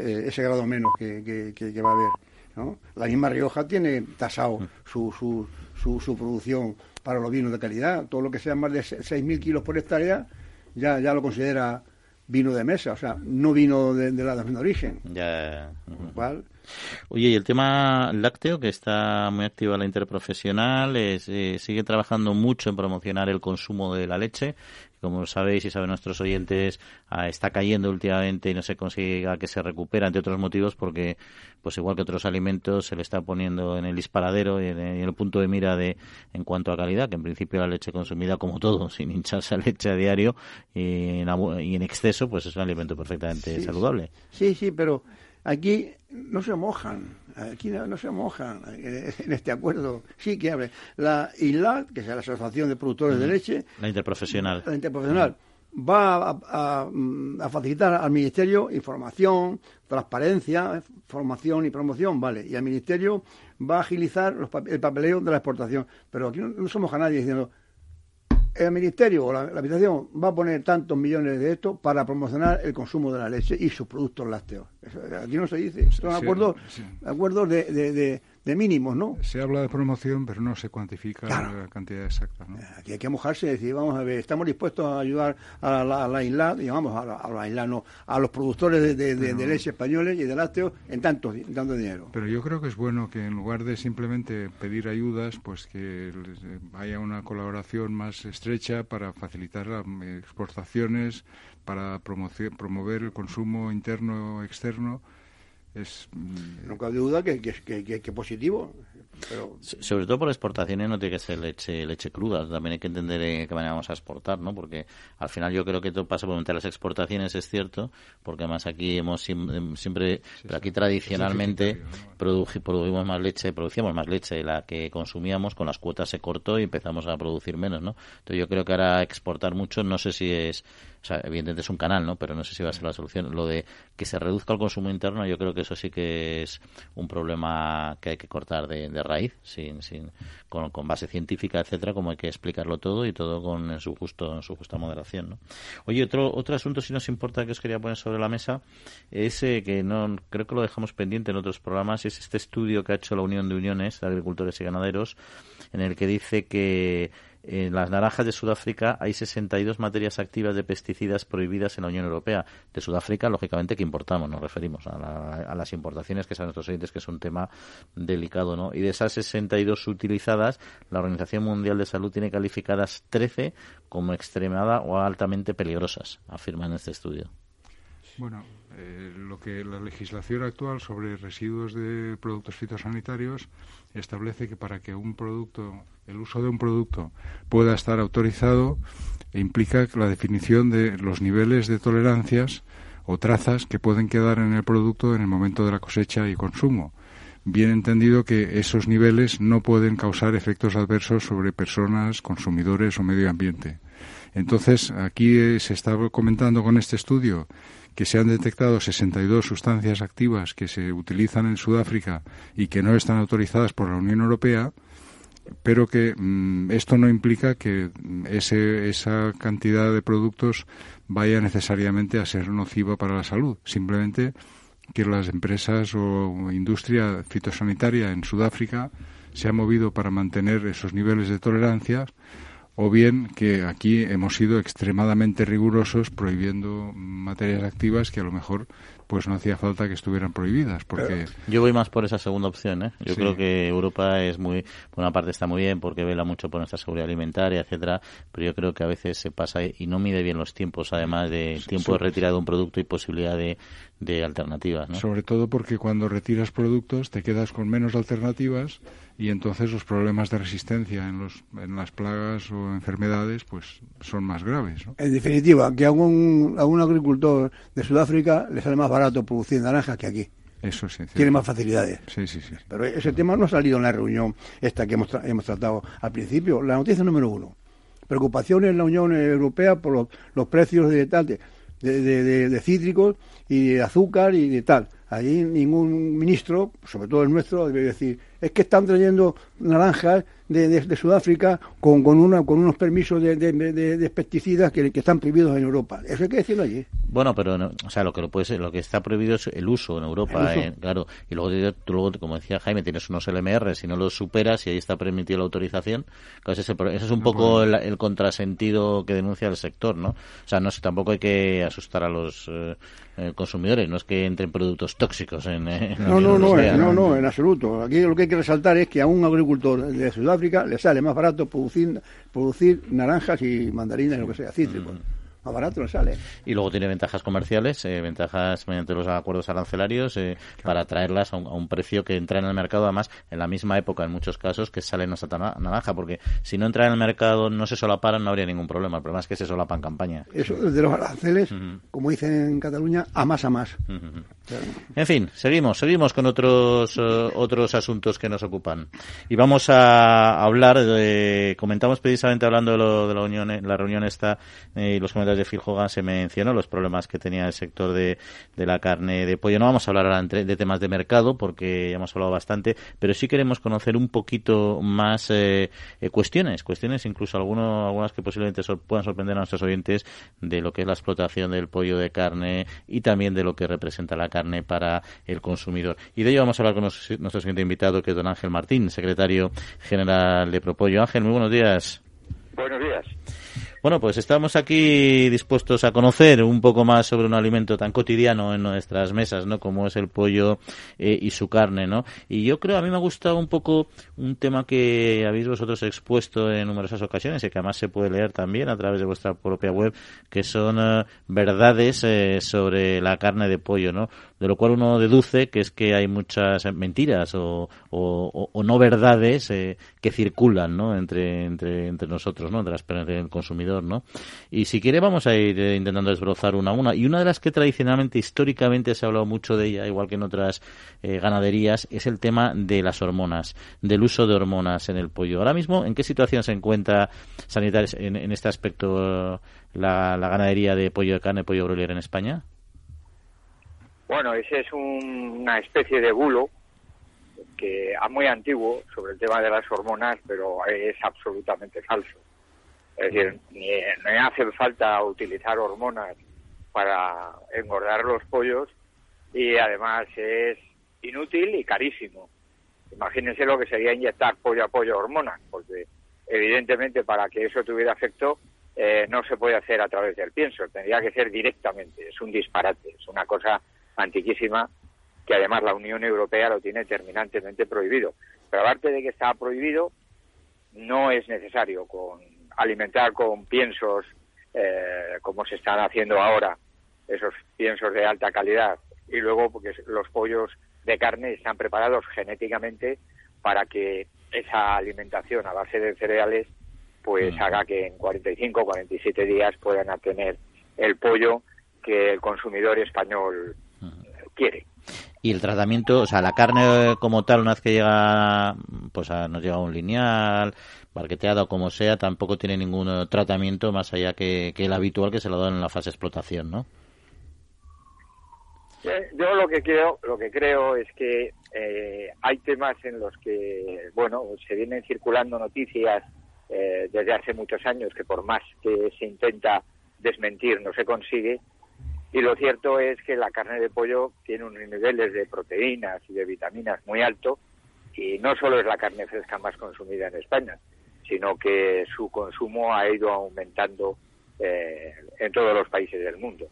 eh, ese grado menos que, que, va a haber. ¿no? La misma Rioja tiene tasado su, su, su, su, producción para los vinos de calidad, todo lo que sea más de 6.000 kilos por hectárea ya, ya lo considera vino de mesa, o sea, no vino de, la de origen. Ya. Oye, y el tema lácteo, que está muy activa la interprofesional, es, eh, sigue trabajando mucho en promocionar el consumo de la leche. Como sabéis y saben nuestros oyentes, ah, está cayendo últimamente y no se consigue que se recupera, entre otros motivos, porque, pues igual que otros alimentos, se le está poniendo en el disparadero y en el punto de mira de en cuanto a calidad, que en principio la leche consumida, como todo, [LAUGHS] sin hincharse a leche a diario y en, exceso, pues es un alimento perfectamente saludable. Sí, sí, pero Aquí no se mojan, aquí no, se mojan eh, en este acuerdo. Sí que abre. La ILAT, que es la Asociación de Productores de Leche. La interprofesional. La interprofesional. Va a, facilitar al Ministerio información, transparencia, formación y promoción, ¿vale? Y al Ministerio va a agilizar el papeleo de la exportación. Pero aquí no, no se moja nadie diciendo, el Ministerio o la, Administración va a poner tantos millones de esto para promocionar el consumo de la leche y sus productos lácteos. aquí no se dice. Son acuerdos, acuerdos de, de mínimos, ¿no? Se habla de promoción, pero no se cuantifica la cantidad exacta, ¿no? Aquí hay que mojarse y decir, vamos a ver, estamos dispuestos a ayudar a la, isla, digamos, a la, a isla, no, a los productores de, leche españoles y de lácteos en tanto, tanto dinero. Pero yo creo que es bueno que en lugar de simplemente pedir ayudas, pues que haya una colaboración más estrecha para facilitar las exportaciones, para promover el consumo interno externo es mm, cabe duda que, que, que, que positivo sobre todo por exportaciones no tiene que ser leche leche cruda. También hay que entender de qué manera vamos a exportar no porque al final yo creo que todo pasa por las exportaciones es cierto porque además aquí hemos em, siempre pero aquí tradicionalmente producimos más leche producíamos más leche de la que consumíamos con las cuotas se cortó y empezamos a producir menos no entonces yo creo que ahora exportar mucho no sé si es o sea, evidentemente es un canal, ¿no? Pero no sé si va a ser la solución. Lo de que se reduzca el consumo interno, yo creo que eso sí que es un problema que hay que cortar de, raíz, sin, sin, con, base científica, etcétera, como hay que explicarlo todo y todo con su justo, en su justa moderación, ¿no? Oye, otro, otro asunto, si nos importa, que os quería poner sobre la mesa, es eh, que no, creo que lo dejamos pendiente en otros programas, es este estudio que ha hecho la Unión de Uniones de Agricultores y Ganaderos, en el que dice que en las naranjas de Sudáfrica hay 62 materias activas de pesticidas prohibidas en la Unión Europea. De Sudáfrica, lógicamente, que importamos, nos referimos a, las importaciones, que saben nuestros oyentes que es un tema delicado, ¿no? Y de esas 62 utilizadas, la Organización Mundial de Salud tiene calificadas 13 como extremada o altamente peligrosas, afirma en este estudio. Bueno, eh, lo que la legislación actual sobre residuos de productos fitosanitarios establece que para que un producto, el uso de un producto pueda estar autorizado, implica la definición de los niveles de tolerancias o trazas que pueden quedar en el producto en el momento de la cosecha y consumo. Bien entendido que esos niveles no pueden causar efectos adversos sobre personas, consumidores o medio ambiente. Entonces, aquí eh, se está comentando con este estudio que se han detectado 62 sustancias activas que se utilizan en Sudáfrica y que no están autorizadas por la Unión Europea, pero que mm, esto no implica que ese, esa cantidad de productos vaya necesariamente a ser nociva para la salud. Simplemente que las empresas o industria fitosanitaria en Sudáfrica se ha movido para mantener esos niveles de tolerancia o bien que aquí hemos sido extremadamente rigurosos prohibiendo materias activas que a lo mejor pues no hacía falta que estuvieran prohibidas, porque... Yo voy más por esa segunda opción, ¿eh? Yo creo que Europa es muy, por una parte está muy bien porque vela mucho por nuestra seguridad alimentaria, etcétera, pero yo creo que a veces se pasa y no mide bien los tiempos, además de tiempo de retirada de un producto y posibilidad de, de alternativas, ¿no? Sobre todo porque cuando retiras productos te quedas con menos alternativas y entonces los problemas de resistencia en, los, en las plagas o enfermedades pues son más graves. En definitiva, que a un, a un agricultor de Sudáfrica le sale más barato producir naranjas que aquí. Eso sí. Tiene más facilidades. Sí, sí, sí. Pero ese tema no ha salido en la reunión esta que hemos, hemos tratado al principio. La noticia número uno. Preocupaciones en la Unión Europea por los, los precios de tal de, de, de cítricos y de azúcar y de tal. Allí ningún ministro, sobre todo el nuestro, debe decir, es que están trayendo naranjas de, Sudáfrica con, con, una, con unos permisos de, de, pesticidas que, están prohibidos en Europa. Eso hay que decirlo allí. Bueno, pero o sea, lo que lo puede ser, lo que está prohibido es el uso en Europa, eh, claro. Y luego, luego, como decía Jaime, tienes unos LMR, si no los superas y ahí está permitida la autorización, ese, es un poco el, contrasentido que denuncia el sector, ¿no? O sea, no tampoco hay que asustar a los eh, eh, consumidores, no es que entren productos tóxicos en, no, no, no, no, no, en absoluto. Aquí lo que hay que resaltar es que a un agricultor de Sudáfrica le sale más barato producir, producir naranjas y mandarinas, y lo que sea, cítricos. Mm. Más barato no sale. Y luego tiene ventajas comerciales, eh, ventajas mediante los acuerdos arancelarios eh, para traerlas a un, precio que entra en el mercado, además, en la misma época, en muchos casos, que sale nuestra naranja, porque si no entra en el mercado, no se solaparan, no habría ningún problema. El problema es que se solapan campaña. Eso de los aranceles, como dicen en Cataluña, a más a más. En fin, seguimos, seguimos con otros, eh, otros asuntos que nos ocupan. Y vamos a hablar, de, comentamos precisamente hablando de, lo, de la, unión, la reunión esta y los comentarios de Phil Hogan se mencionó los problemas que tenía el sector de, de la carne de pollo. No vamos a hablar ahora de temas de mercado porque ya hemos hablado bastante, pero sí queremos conocer un poquito más eh, eh, cuestiones, cuestiones incluso algunos, algunas que posiblemente puedan sorprender a nuestros oyentes de lo que es la explotación del pollo de carne y también de lo que representa la carne para el consumidor. Y de ello vamos a hablar con nuestro siguiente invitado, que es don Ángel Martín, secretario general de Propollo. Ángel, muy buenos días. Buenos días. Bueno, pues estamos aquí dispuestos a conocer un poco más sobre un alimento tan cotidiano en nuestras mesas, ¿no? Como es el pollo eh, y su carne, ¿no? Y yo creo, a mí me ha gustado un poco un tema que habéis vosotros expuesto en numerosas ocasiones y que además se puede leer también a través de vuestra propia web, que son eh, verdades eh, sobre la carne de pollo, ¿no? De lo cual uno deduce que es que hay muchas mentiras o, o, no verdades que circulan, ¿no? Entre, entre, entre nosotros, ¿no? Entre, las, entre el consumidor ¿no? Y si quiere vamos a ir eh, intentando desbrozar una a una. Y una de las que tradicionalmente, históricamente se ha hablado mucho de ella, igual que en otras eh, ganaderías, es el tema de las hormonas, del uso de hormonas en el pollo. Ahora mismo, ¿en qué situación se encuentra sanitaria en, este aspecto la, ganadería de pollo de carne, pollo broiler en España? Bueno, ese es una especie de bulo que es muy antiguo sobre el tema de las hormonas, pero es absolutamente falso. Es decir, ni, no hace falta utilizar hormonas para engordar los pollos y además es inútil y carísimo. Imagínense lo que sería inyectar pollo a pollo hormonas, porque evidentemente para que eso tuviera efecto eh, no se puede hacer a través del pienso, tendría que ser directamente. Es un disparate, es una cosa antiquísima que además la Unión Europea lo tiene terminantemente prohibido. Pero aparte de que está prohibido, no es necesario con alimentar con piensos eh, como se están haciendo ahora, esos piensos de alta calidad, y luego porque los pollos de carne están preparados genéticamente para que esa alimentación a base de cereales pues mm. haga que en 45 o 47 días puedan obtener el pollo que el consumidor español quiere. Y el tratamiento, o sea, la carne como tal, una vez que llega, pues nos llega un lineal, barqueteada o como sea, tampoco tiene ningún eh, tratamiento más allá que, el habitual que se lo dan en la fase de explotación, ¿no? Eh, yo lo que creo, lo que creo es que eh, hay temas en los que, bueno, se vienen circulando noticias desde hace muchos años que por más que se intenta desmentir no se consigue y lo cierto es que la carne de pollo tiene unos niveles de proteínas y de vitaminas muy altos y no solo es la carne fresca más consumida en España, sino que su consumo ha ido aumentando eh, en todos los países del mundo.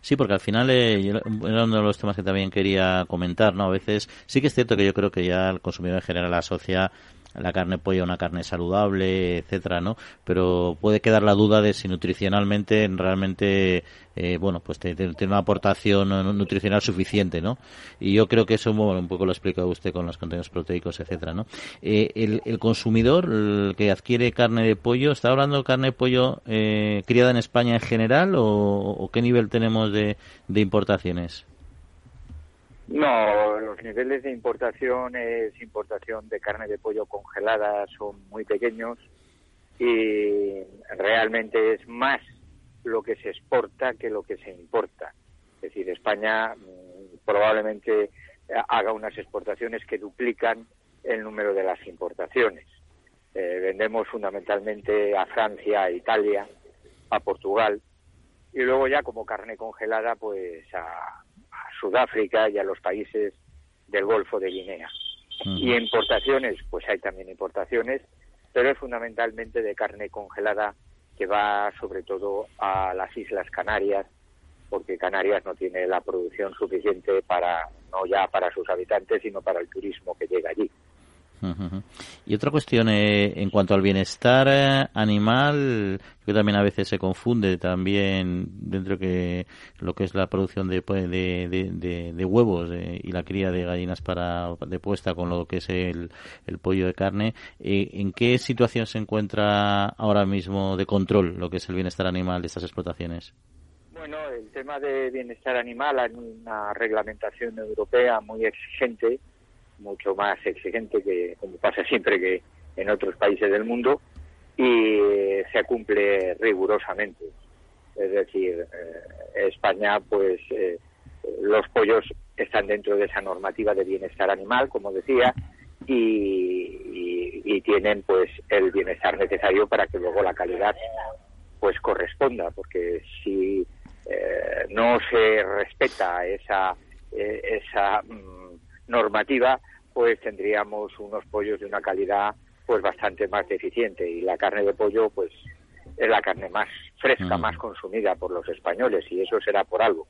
Sí, porque al final eh, era uno de los temas que también quería comentar, ¿no? A veces sí que es cierto que yo creo que ya el consumidor en general asocia la carne pollo una carne saludable, etcétera, ¿no? Pero puede quedar la duda de si nutricionalmente realmente, eh, bueno, pues tiene una aportación nutricional suficiente, ¿no? Y yo creo que eso, bueno, un poco lo explica usted con los contenidos proteicos, etcétera, ¿no? Eh, el, consumidor que adquiere carne de pollo, ¿está hablando de carne de pollo eh, criada en España en general o, qué nivel tenemos de importaciones? No, los niveles de importación es importación de carne de pollo congelada son muy pequeños y realmente es más lo que se exporta que lo que se importa. Es decir, España mm, probablemente haga unas exportaciones que duplican el número de las importaciones. Eh, vendemos fundamentalmente a Francia, a Italia, a Portugal y luego ya como carne congelada pues a, Sudáfrica y a los países del Golfo de Guinea. Y importaciones, pues hay también importaciones, pero es fundamentalmente de carne congelada que va sobre todo a las Islas Canarias, porque Canarias no tiene la producción suficiente para, no ya para sus habitantes, sino para el turismo que llega allí. Y otra cuestión eh, en cuanto al bienestar eh, animal, que también a veces se confunde también dentro que lo que es la producción de, pues, de, huevos eh, y la cría de gallinas para de puesta con lo que es el, pollo de carne. ¿En qué situación se encuentra ahora mismo de control lo que es el bienestar animal de estas explotaciones? Bueno, el tema de bienestar animal hay una reglamentación europea muy exigente mucho más exigente que, como pasa siempre que en otros países del mundo, y se cumple rigurosamente. Es decir, eh, España, pues eh, los pollos están dentro de esa normativa de bienestar animal, como decía, y, y, tienen pues el bienestar necesario para que luego la calidad pues corresponda, porque si eh, no se respeta esa esa mm, normativa, pues tendríamos unos pollos de una calidad pues bastante más deficiente y la carne de pollo pues es la carne más fresca, más consumida por los españoles y eso será por algo.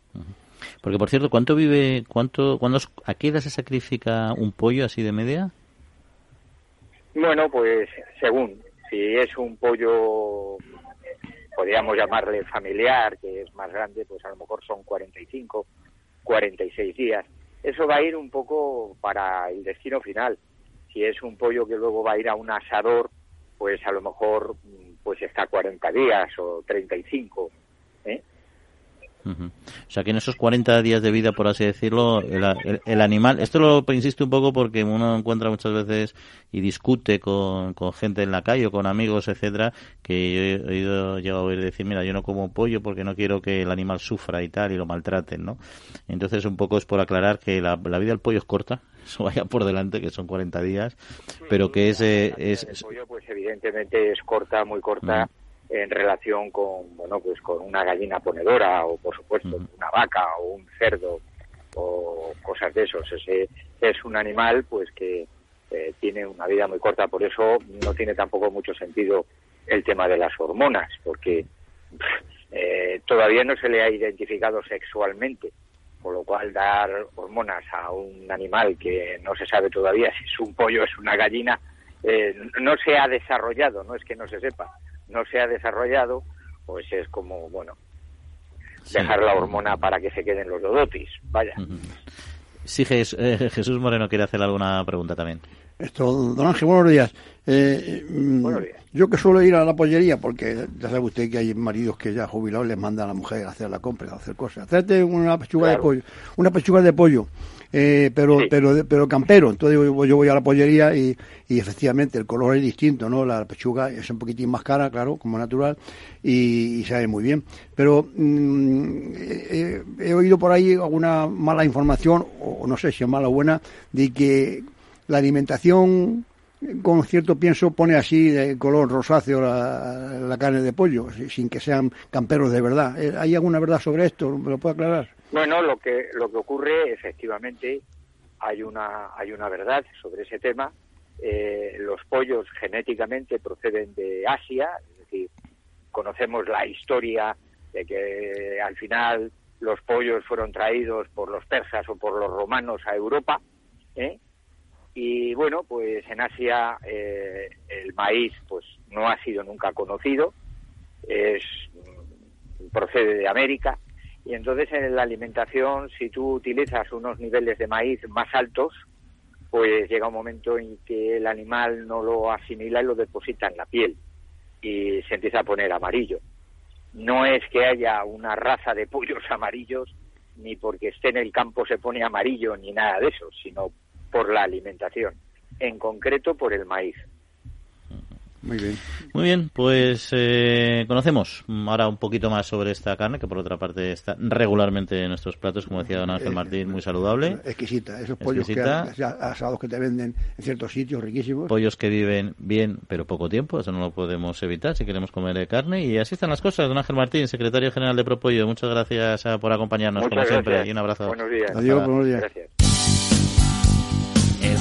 Porque por cierto, ¿cuánto vive, cuánto, cuándo, a qué edad se sacrifica un pollo así de media? Bueno, pues según, si es un pollo, podríamos llamarle familiar, que es más grande, pues a lo mejor son 45, 46 días eso va a ir un poco para el destino final. Si es un pollo que luego va a ir a un asador, pues a lo mejor pues está 40 días o 35. ¿eh? O sea que en esos 40 días de vida, por así decirlo, el, el, animal, esto lo insisto un poco porque uno encuentra muchas veces y discute con, con gente en la calle o con amigos, etcétera, que yo he oído, llegado a oír decir, mira, yo no como pollo porque no quiero que el animal sufra y tal y lo maltraten, ¿no? Entonces un poco es por aclarar que la, la vida del pollo es corta, [LAUGHS] eso vaya por delante, que son 40 días, pero que es... Eh, es, el pollo, pues evidentemente es corta, muy corta en relación con bueno pues con una gallina ponedora o por supuesto una vaca o un cerdo o cosas de esos. Ese es un animal pues que eh, tiene una vida muy corta. Por eso no tiene tampoco mucho sentido el tema de las hormonas porque eh, todavía no se le ha identificado sexualmente. Con lo cual dar hormonas a un animal que no se sabe todavía si es un pollo o es una gallina eh, no se ha desarrollado no es que no se sepa no se ha desarrollado, pues es como, bueno, dejar la hormona para que se queden los dodotis. Vaya. Sí, eh, Jesús Moreno quiere hacer alguna pregunta también. Esto, don Ángel, buenos días. Eh, mm, buenos días. Yo que suelo ir a la pollería, porque ya sabe usted que hay maridos que ya jubilados les mandan a la mujer a hacer la compra, a hacer cosas. Hacerte una pechuga de pollo, una pechuga de pollo eh, pero, pero, pero campero. Entonces yo, voy a la pollería y, y, efectivamente el color es distinto, ¿no? La pechuga es un poquitín más cara, claro, como natural, y, y sabe muy bien. Pero mm, he oído por ahí alguna mala información, o no sé si es mala o buena, de que la alimentación con cierto pienso pone así de color rosáceo la, la, carne de pollo, sin que sean camperos de verdad. Eh, ¿Hay alguna verdad sobre esto? ¿Me lo puede aclarar? Bueno, lo que lo que ocurre efectivamente hay una hay una verdad sobre ese tema. Eh, los pollos genéticamente proceden de Asia, es decir, conocemos la historia de que al final los pollos fueron traídos por los persas o por los romanos a Europa, ¿eh? Y bueno, pues en Asia eh, el maíz pues no ha sido nunca conocido, es mm, procede de América. Y entonces en la alimentación si tú utilizas unos niveles de maíz más altos, pues llega un momento en que el animal no lo asimila y lo deposita en la piel. Y se empieza a poner amarillo. No es que haya una raza de pollos [LAUGHS] amarillos, ni porque esté en el campo se pone amarillo, ni nada de eso, sino por la alimentación, en concreto por el maíz. Muy bien. Muy bien, pues eh, conocemos ahora un poquito más sobre esta carne, que por otra parte está regularmente en nuestros platos, como decía don Ángel Eh, Martín, muy saludable. Exquisita. Esos pollos que, Exquisita. ya asados que te venden en ciertos sitios riquísimos. Pollos que viven bien, pero poco tiempo, eso no lo podemos evitar si queremos comer eh, carne. Y así están las cosas. Don Ángel Martín, secretario general de Propollo, muchas gracias eh, por acompañarnos, Muchas como siempre, y un abrazo. Buenos días. Adiós, buenos días. Gracias.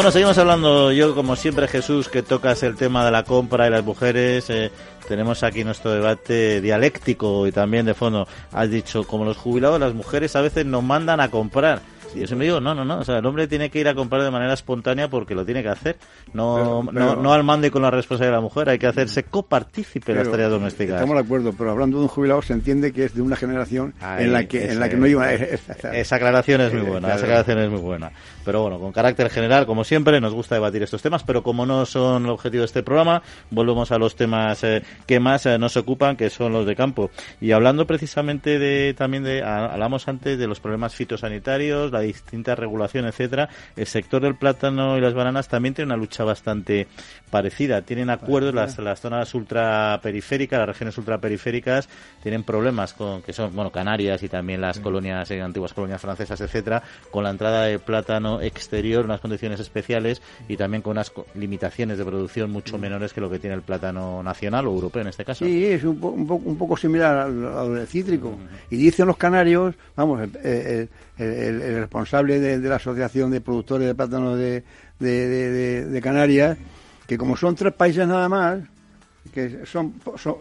Bueno, seguimos hablando. Yo, como siempre, Jesús, que tocas el tema de la compra y las mujeres. eh, tenemos aquí nuestro debate dialéctico y también de fondo. Has dicho, como los jubilados, las mujeres a veces nos mandan a comprar. Y yo siempre digo, no, no, no. O sea, el hombre tiene que ir a comprar de manera espontánea porque lo tiene que hacer. No, Pero- no, pero- no al mando y con la responsabilidad de la mujer. Hay que hacerse copartícipe de las tareas domésticas. Estamos de acuerdo, pero hablando de un jubilado se entiende que es de una generación Ahí, en la que en la que no iba Esa aclaración es muy Eh, buena, esa aclaración es muy buena. Pero bueno, con carácter general, como siempre, nos gusta debatir estos temas, pero como no son el objetivo de este programa, volvemos a los temas eh, que más eh, nos ocupan, que son los de campo. Y hablando precisamente de también de, hablamos antes de los problemas fitosanitarios, la distinta regulación, etcétera, el sector del plátano y las bananas también tiene una lucha bastante parecida. Tienen acuerdos las, las zonas ultraperiféricas, las regiones ultraperiféricas, tienen problemas con que son, bueno, Canarias y también las colonias, eh, antiguas colonias francesas, etcétera, con la entrada de plátano exterior, unas condiciones especiales y también con unas limitaciones de producción mucho menores que lo que tiene el plátano nacional o europeo en este caso. Sí, es un, po- un, poco, un poco similar al, al cítrico. Y dicen los canarios, vamos, el, el- el- el responsable de, de la Asociación de Productores de Plátanos de, de, de- de- de Canarias, que como son tres países nada más, que son, son-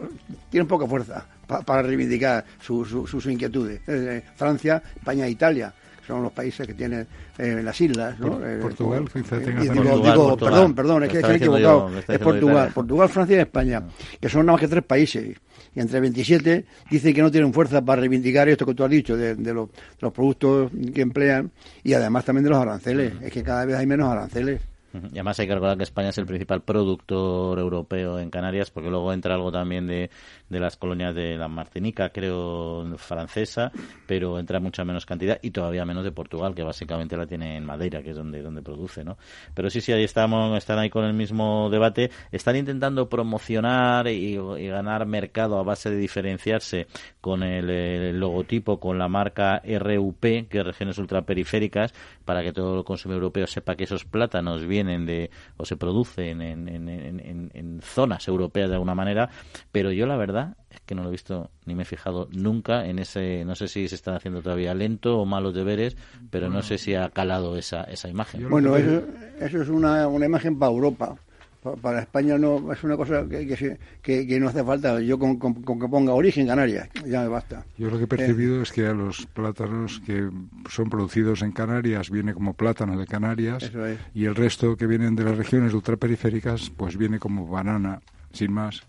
tienen poca fuerza pa- para reivindicar su- su- sus inquietudes. Eh, Francia, España e Italia son los países que tienen eh, las islas, ¿no? Eh, Portugal, eh, quizá y tenga digo, también. Portugal, digo, Portugal. perdón, perdón, es que equivocado. yo, es Portugal, Italia. Portugal, Francia y España, que son nada más que tres países. Y entre 27 dicen que no tienen fuerza para reivindicar esto que tú has dicho, de, de los, de los productos que emplean y además también de los aranceles. Es que cada vez hay menos aranceles. Y además hay que recordar que España es el principal productor europeo en Canarias, porque luego entra algo también de, de las colonias de la Martinica, creo, francesa, pero entra mucha menos cantidad y todavía menos de Portugal, que básicamente la tiene en Madeira, que es donde, donde produce, ¿no? Pero sí, sí, ahí estamos, están ahí con el mismo debate. Están intentando promocionar y, ganar mercado a base de diferenciarse con el, el logotipo, con la marca RUP, que es regiones ultraperiféricas, para que todo el consumidor europeo sepa que esos plátanos vienen de o se producen en, en, en, en- zonas europeas de alguna manera. Pero yo la verdad es que no lo he visto ni me he fijado nunca en ese, no sé si se están haciendo todavía lento o malos deberes, pero no sé si ha calado esa, esa imagen. Bueno, eso, eso es una, una imagen para Europa. Pa- Para España no es una cosa que, que, se- que- que no hace falta. Yo con, con- con que ponga origen Canarias, ya me basta. Yo lo que he percibido es que a los plátanos que son producidos en Canarias viene como plátano de Canarias es. y el resto que vienen de las regiones ultraperiféricas pues viene como banana, sin más.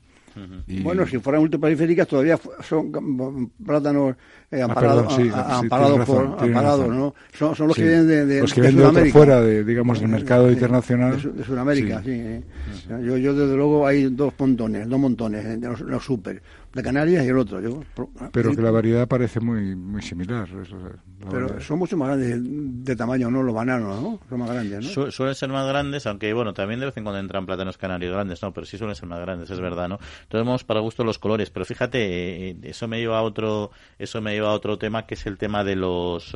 Y- Bueno, si fueran ultraperiféricas todavía son plátanos eh, Ah, amparados, perdón, sí. ¿no? Son, son los Sí. que vienen de, de, Los que de vienen de fuera de, digamos, del mercado Sí, internacional. De, Su- de Sudamérica, Sí. sí. eh. Yo, yo, desde luego, hay dos montones, dos montones eh, de los, los super. De Canarias y el otro. Yo, pero que la variedad parece muy muy similar. pero son mucho más grandes de tamaño, ¿no? Los bananos, ¿no? Son más grandes, ¿no? suelen ser más grandes, aunque, bueno, también de vez en cuando entran plátanos canarios grandes, ¿no? Pero sí suelen ser más grandes, es verdad, ¿no? Entonces, para gusto los colores. Pero fíjate, eh, eso me lleva a otro, eso me lleva a otro tema que es el tema de los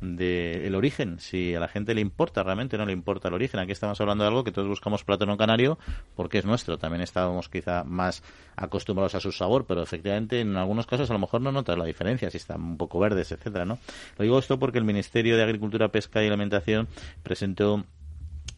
del origen, si a la gente le importa, realmente no le importa el origen. Aquí estamos hablando de algo que todos buscamos plátano canario porque es nuestro. También estábamos quizá más acostumbrados a su sabor, pero efectivamente en algunos casos a lo mejor no notas la diferencia si están un poco verdes, etcétera, ¿no? Lo digo esto porque el Ministerio de Agricultura, Pesca y Alimentación presentó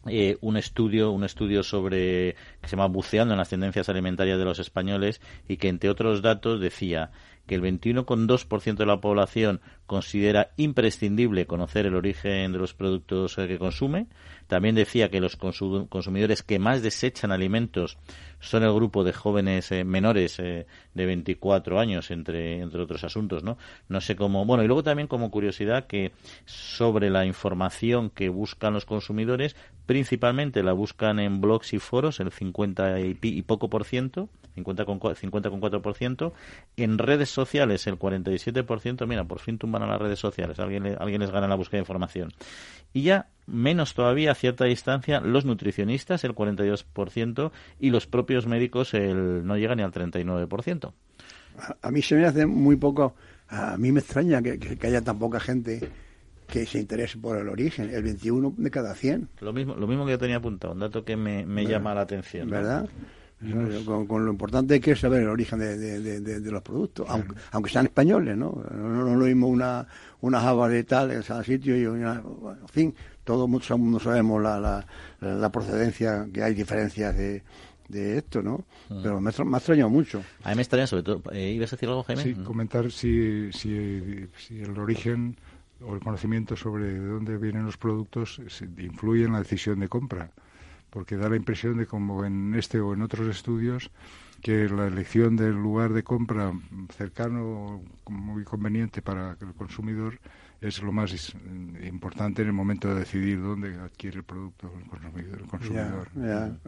eh, un estudio un estudio sobre que se llama buceando en las tendencias alimentarias de los españoles y que entre otros datos decía que el 21,2% de la población considera imprescindible conocer el origen de los productos que consume. También decía que los consumidores que más desechan alimentos son el grupo de jóvenes eh, menores eh, de 24 años, entre, entre otros asuntos, ¿no? No sé cómo. Bueno, y luego también como curiosidad que sobre la información que buscan los consumidores, principalmente la buscan en blogs y foros, el 50 y, poco por ciento, 50,4%, 50 en redes sociales el 47%, mira, por fin tumban a las redes sociales, alguien, alguien les gana la búsqueda de información. Y ya menos todavía a cierta distancia los nutricionistas, el 42%, y los propios médicos el, no llegan ni al 39%. A, a mí se me hace muy poco, a mí me extraña que, haya tan poca gente que se interese por el origen, el 21 de cada 100. Lo mismo, lo mismo que yo tenía apuntado, un dato que me, llama la atención. ¿Verdad? Con, lo importante que es saber el origen de, los productos, aunque, aunque, sean españoles, ¿no? No, no lo mismo una, una java de tal en cada sitio y una, en fin, todo mucho mundo sabemos la, la, procedencia, que hay diferencias de, de esto, ¿no? Pero me, me, ha extrañado mucho. A mí me extraña sobre todo. Eh, ¿Ibas a decir algo, Jaime? Sí, comentar si, si, si el origen o el conocimiento sobre de dónde vienen los productos influye en la decisión de compra porque da la impresión de como en este o en otros estudios que la elección del lugar de compra cercano muy conveniente para el consumidor es lo más importante en el momento de decidir dónde adquiere el producto el consumidor.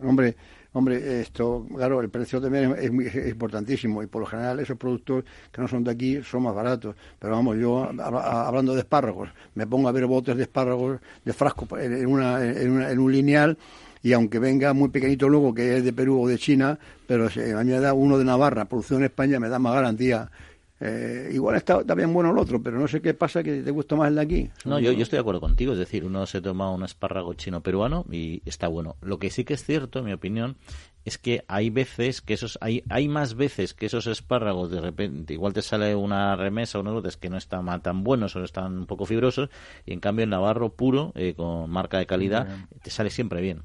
Hombre, hombre, esto, claro, el precio también es, muy, importantísimo y por lo general esos productos que no son de aquí son más baratos. Pero vamos, yo hablando de espárragos, me pongo a ver botes de espárragos de frasco en, una, en un lineal y aunque venga muy pequeñito luego, que es de Perú o de China, pero a mí me da uno de Navarra, producción en España, me da más garantía. Eh, igual está, bien bueno el otro, pero no sé qué pasa que te gusta más el de aquí. No, yo, yo estoy de acuerdo contigo, es decir, uno se toma un espárrago chino peruano y está bueno. Lo que sí que es cierto, en mi opinión, es que hay veces que esos hay hay más veces que esos espárragos de repente igual te sale una remesa o unos botes que no están tan buenos o están un poco fibrosos y en cambio el navarro puro eh, con marca de calidad te sale siempre bien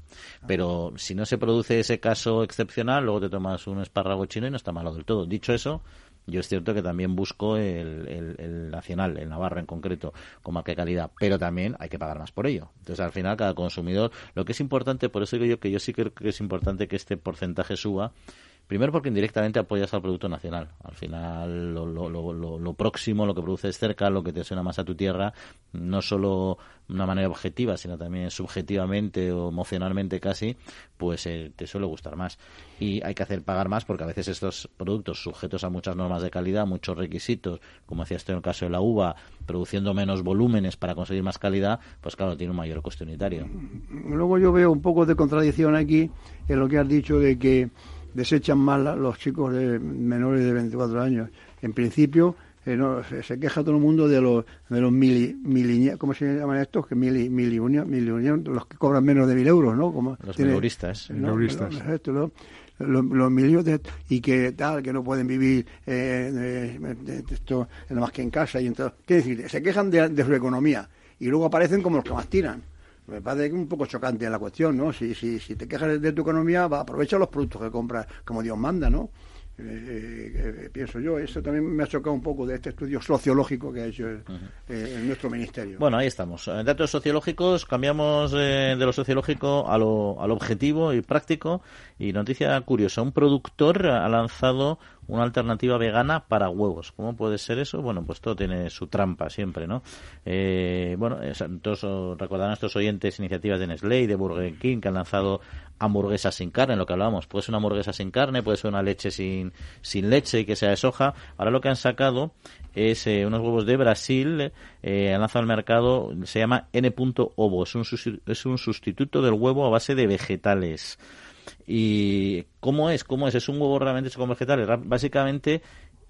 pero si no se produce ese caso excepcional luego te tomas un espárrago chino y no está malo del todo dicho eso yo es cierto que también busco el, nacional, el Navarro en concreto, con más que calidad, pero también hay que pagar más por ello. Entonces, al final, cada consumidor, lo que es importante, por eso digo yo que yo sí creo que es importante que este porcentaje suba, Primero porque indirectamente apoyas al producto nacional. Al final, lo, lo, lo, lo, próximo, lo que produces cerca, lo que te suena más a tu tierra, no solo de una manera objetiva, sino también subjetivamente o emocionalmente casi, pues eh, te suele gustar más. Y hay que hacer pagar más porque a veces estos productos sujetos a muchas normas de calidad, muchos requisitos, como decía esto en el caso de la uva, produciendo menos volúmenes para conseguir más calidad, pues claro, tiene un mayor coste unitario. Luego yo veo un poco de contradicción aquí en lo que has dicho de que desechan más los chicos de menores de 24 años. En principio, eh, no, se, queja todo el mundo de los de los mili, mili ¿cómo se llaman estos? Que mili, mili, unión, mili unión, los que cobran menos de mil euros, ¿no? Como los mileuristas. ¿no? Los, los, los y que tal, que no pueden vivir eh, esto nada más que en casa y entonces, ¿qué decir? Se quejan de, de su economía y luego aparecen como los que más tiran. Me parece un poco chocante la cuestión, ¿no? Si, si, si te quejas de tu economía, va, aprovecha los productos que compras como Dios manda, ¿no? Eh, eh, eh, pienso yo, eso también me ha chocado un poco de este estudio sociológico que ha hecho en nuestro ministerio. Bueno, ahí estamos. En datos sociológicos, cambiamos de lo sociológico a lo, al objetivo y práctico. Y noticia curiosa, un productor ha lanzado una alternativa vegana para huevos. ¿Cómo puede ser eso? Bueno, pues todo tiene su trampa siempre, ¿no? Eh, bueno, todos recordarán estos oyentes iniciativas de Nestlé y de Burger King que han lanzado hamburguesas sin carne, lo que hablábamos. Puede ser una hamburguesa sin carne, puede ser una leche sin, sin leche y que sea de soja. Ahora lo que han sacado es eh, unos huevos de Brasil, eh, han lanzado al mercado, se llama N.ovo, es un, es un sustituto del huevo a base de vegetales. ¿Y cómo es? ¿Cómo es? Es un huevo realmente hecho con vegetales. Básicamente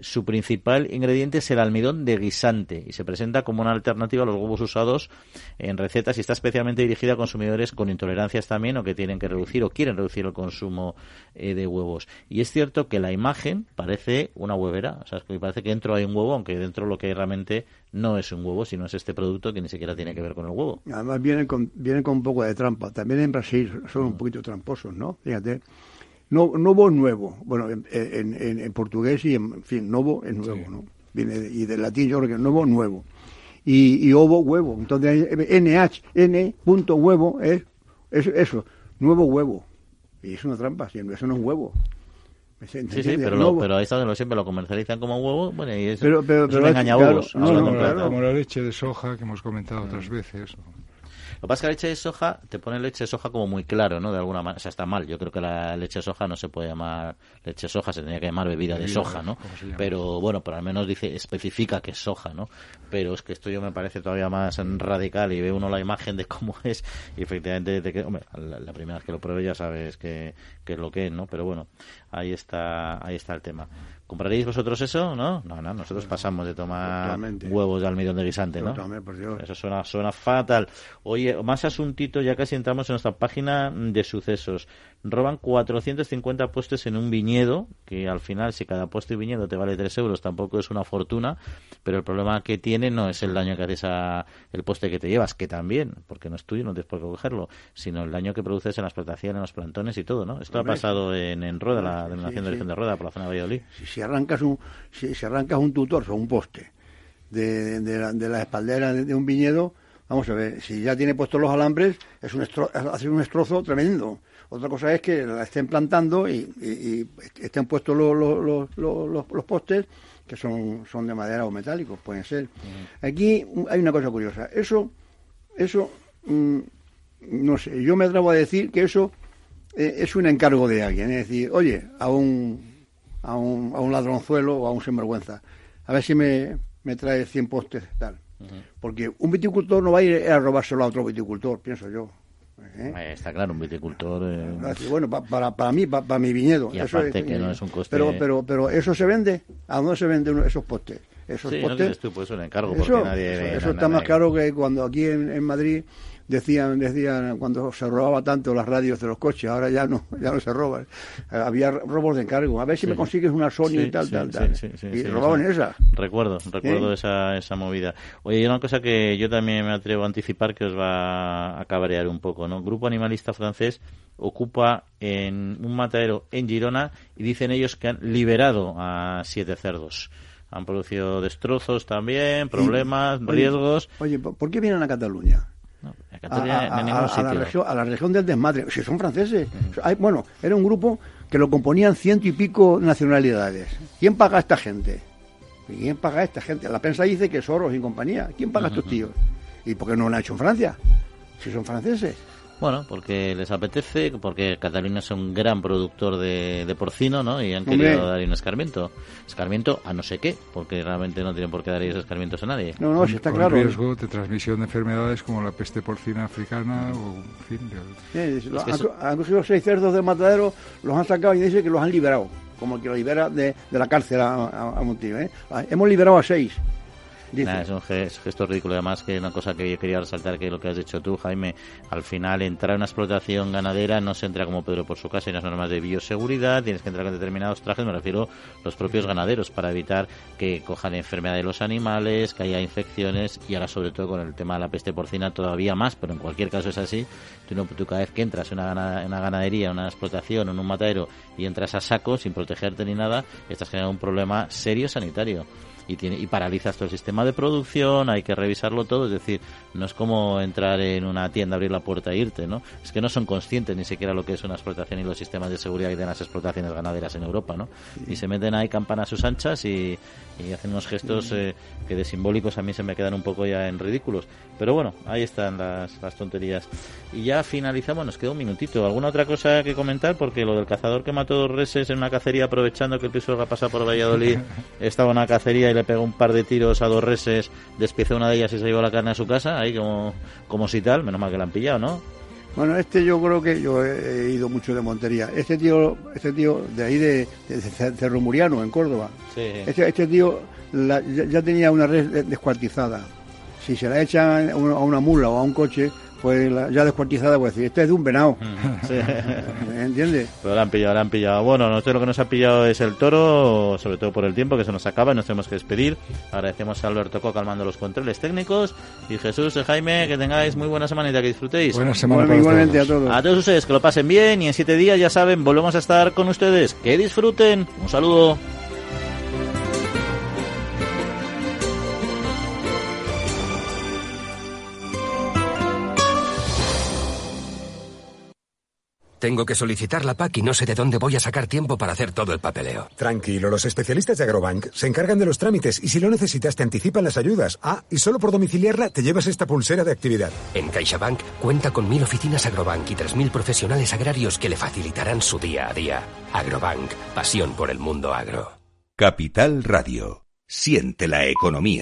su principal ingrediente es el almidón de guisante y se presenta como una alternativa a los huevos usados en recetas y está especialmente dirigida a consumidores con intolerancias también o que tienen que reducir o quieren reducir el consumo eh, de huevos. Y es cierto que la imagen parece una huevera, o sea, parece que dentro hay un huevo, aunque dentro lo que hay realmente no es un huevo, sino es este producto que ni siquiera tiene que ver con el huevo. Además vienen con, vienen con un poco de trampa. También en Brasil son un poquito tramposos, ¿no? Fíjate no, novo nuevo. Bueno, en, en, portugués y en, fin, novo es nuevo, ¿no? Viene y del latín yo creo que novo nuevo. Y, y ovo huevo. Entonces NH, N punto huevo es, eso, nuevo huevo. Y es una trampa, eso no es huevo. Sí, sí, pero, pero ahí está donde siempre lo comercializan como huevo, bueno, y es, pero, pero, es un como la leche de soja que hemos comentado otras veces. Lo que pasa es que la leche de soja te pone leche de soja como muy claro, ¿no? De alguna manera. O sea, está mal. Yo creo que la leche de soja no se puede llamar leche de soja, se tendría que llamar bebida de soja, ¿no? Pero bueno, pero al menos dice, especifica que es soja, ¿no? Pero es que esto yo me parece todavía más radical y ve uno la imagen de cómo es y efectivamente de que, hombre, la, primera vez que lo pruebe ya sabes que, que es lo que es, ¿no? Pero bueno, ahí está, ahí está el tema. ¿Compraréis vosotros eso? No, no, no. Nosotros pasamos de tomar huevos de almidón de guisante, ¿no? Eso suena, suena fatal. Oye, más asuntito, ya casi entramos en nuestra página de sucesos roban 450 postes en un viñedo, que al final si cada poste y viñedo te vale 3 euros tampoco es una fortuna, pero el problema que tiene no es el daño que haces a el poste que te llevas, que también, porque no es tuyo, no tienes por qué cogerlo, sino el daño que produces en la explotación, en los plantones y todo, ¿no? Esto ha pasado en, en Roda, la denominación de origen de Roda, por la zona de Valladolid. Si, arrancas un si, arrancas un tutor o un poste de, de, la, de la espaldera de, un viñedo, vamos a ver, si ya tiene puestos los alambres, es un hace un destrozo tremendo otra cosa es que la estén plantando y, estén puestos los, los, postes que son, son de madera o metálicos, pueden ser. Aquí hay una cosa curiosa. Eso, eso, mm, no sé, yo me atrevo a decir que eso eh, es un encargo de alguien. Es decir, oye, a un, a un, a un ladronzuelo o a un sinvergüenza, a ver si me, me trae 100 postes, tal. Porque un viticultor no va a ir a robárselo a otro viticultor, pienso yo. ¿Eh? Está claro, un viticultor. Eh, bueno, para, para mí, para, mi viñedo. Y aparte que no es un coste. Pero, pero, pero eso se vende. ¿A dónde se venden esos postes? Esos postes. No tú, pues un encargo eso, nadie. Eso, está más claro que cuando aquí en Madrid decían, decían cuando se robaba tanto las radios de los coches, ahora ya no, ya no se roban. Había robos de encargo. A ver si me consigues una Sony y tal, tal, tal. y robaban esa. Recuerdo, recuerdo esa, esa movida. Oye, una cosa que yo también me atrevo a anticipar que os va a cabrear un poco, ¿no? Grupo animalista francés ocupa en un matadero en Girona y dicen ellos que han liberado a siete cerdos han producido destrozos también, problemas, riesgos. Oye, ¿por qué vienen a Cataluña? A, la región, a la región del desmadre. Si son franceses. bueno, era un grupo que lo componían ciento y pico nacionalidades. ¿Quién paga a esta gente? ¿Quién paga a esta gente? La prensa dice que Soros y compañía. ¿Quién paga a estos tíos? ¿Y por qué no lo han hecho en Francia? Si son franceses. Bueno, porque les apetece, porque Cataluña es un gran productor de, porcino, ¿no? Y han querido dar un escarmiento. Escarmiento a no sé qué, porque realmente no tienen por qué dar ellos escarmientos a nadie. No, no, si está claro. riesgo de transmisión de enfermedades como la peste porcina africana o, en fin. han, cogido seis cerdos de matadero, los han sacado y dicen que los han liberado, como que los libera de, la cárcel a, a, ¿eh? Hemos liberado a seis es un gesto ridículo. Además, que una cosa que yo quería resaltar, que lo que has dicho tú, Jaime, al final entrar en una explotación ganadera no se entra como Pedro por su casa, hay unas normas de bioseguridad, tienes que entrar con determinados trajes, me refiero los propios ganaderos, para evitar que cojan enfermedad de los animales, que haya infecciones y ahora sobre todo con el tema de la peste porcina todavía más, pero en cualquier caso es así. Tú, no, tú cada vez que entras en una, una ganadería, en una explotación, en un matadero y entras a saco sin protegerte ni nada, estás generando un problema serio sanitario. y, tiene, y paralizas todo el sistema de producción, hay que revisarlo todo, es decir, no es como entrar en una tienda, abrir la puerta e irte, ¿no? Es que no son conscientes ni siquiera lo que es una explotación y los sistemas de seguridad y de las explotaciones ganaderas en Europa, ¿no? Y se meten ahí campanas a sus anchas y, y hacen unos gestos eh, que de simbólicos a mí se me quedan un poco ya en ridículos. Pero bueno, ahí están las, las tonterías. Y ya finalizamos, nos queda un minutito. ¿Alguna otra cosa que comentar? Porque lo del cazador que mató dos reses en una cacería aprovechando que el piso ha pasado por Valladolid [LAUGHS] estaba en una cacería y le pegó un par de tiros a dos reses, despiezó una de ellas y se llevó la carne a su casa, ahí como, como si tal, menos mal que la han pillado, ¿no? Bueno, este yo creo que yo he ido mucho de Montería. Este tío, este tío de ahí de, de Cerro Muriano, en Córdoba. Sí. Este, este tío la- ya, ya tenía una red de- descuartizada. Si se la echan a una mula o a un coche, pues la- ya descuartizada, pues decir, este es de un venado. [LAUGHS] Sí. ¿Entiendes? Pero la han pillado, la han pillado. Bueno, nosotros lo que nos ha pillado es el toro, sobre todo por el tiempo que se nos acaba y nos tenemos que despedir. Agradecemos a Alberto Co calmando los controles técnicos. Y Jesús, y Jaime, que tengáis muy buena semanita, que disfrutéis. Buena semana Bueno, para igualmente a todos. todos. A todos ustedes que lo pasen bien y en siete días, ya saben, volvemos a estar con ustedes. Que disfruten. Un saludo. Tengo que solicitar la PAC y no sé de dónde voy a sacar tiempo para hacer todo el papeleo. Tranquilo, los especialistas de Agrobank se encargan de los trámites y si lo necesitas te anticipan las ayudas. Ah, y solo por domiciliarla te llevas esta pulsera de actividad. En CaixaBank cuenta con mil oficinas Agrobank y 3.000 profesionales agrarios que le facilitarán su día a día. Agrobank, pasión por el mundo agro. Capital Radio. Siente la economía.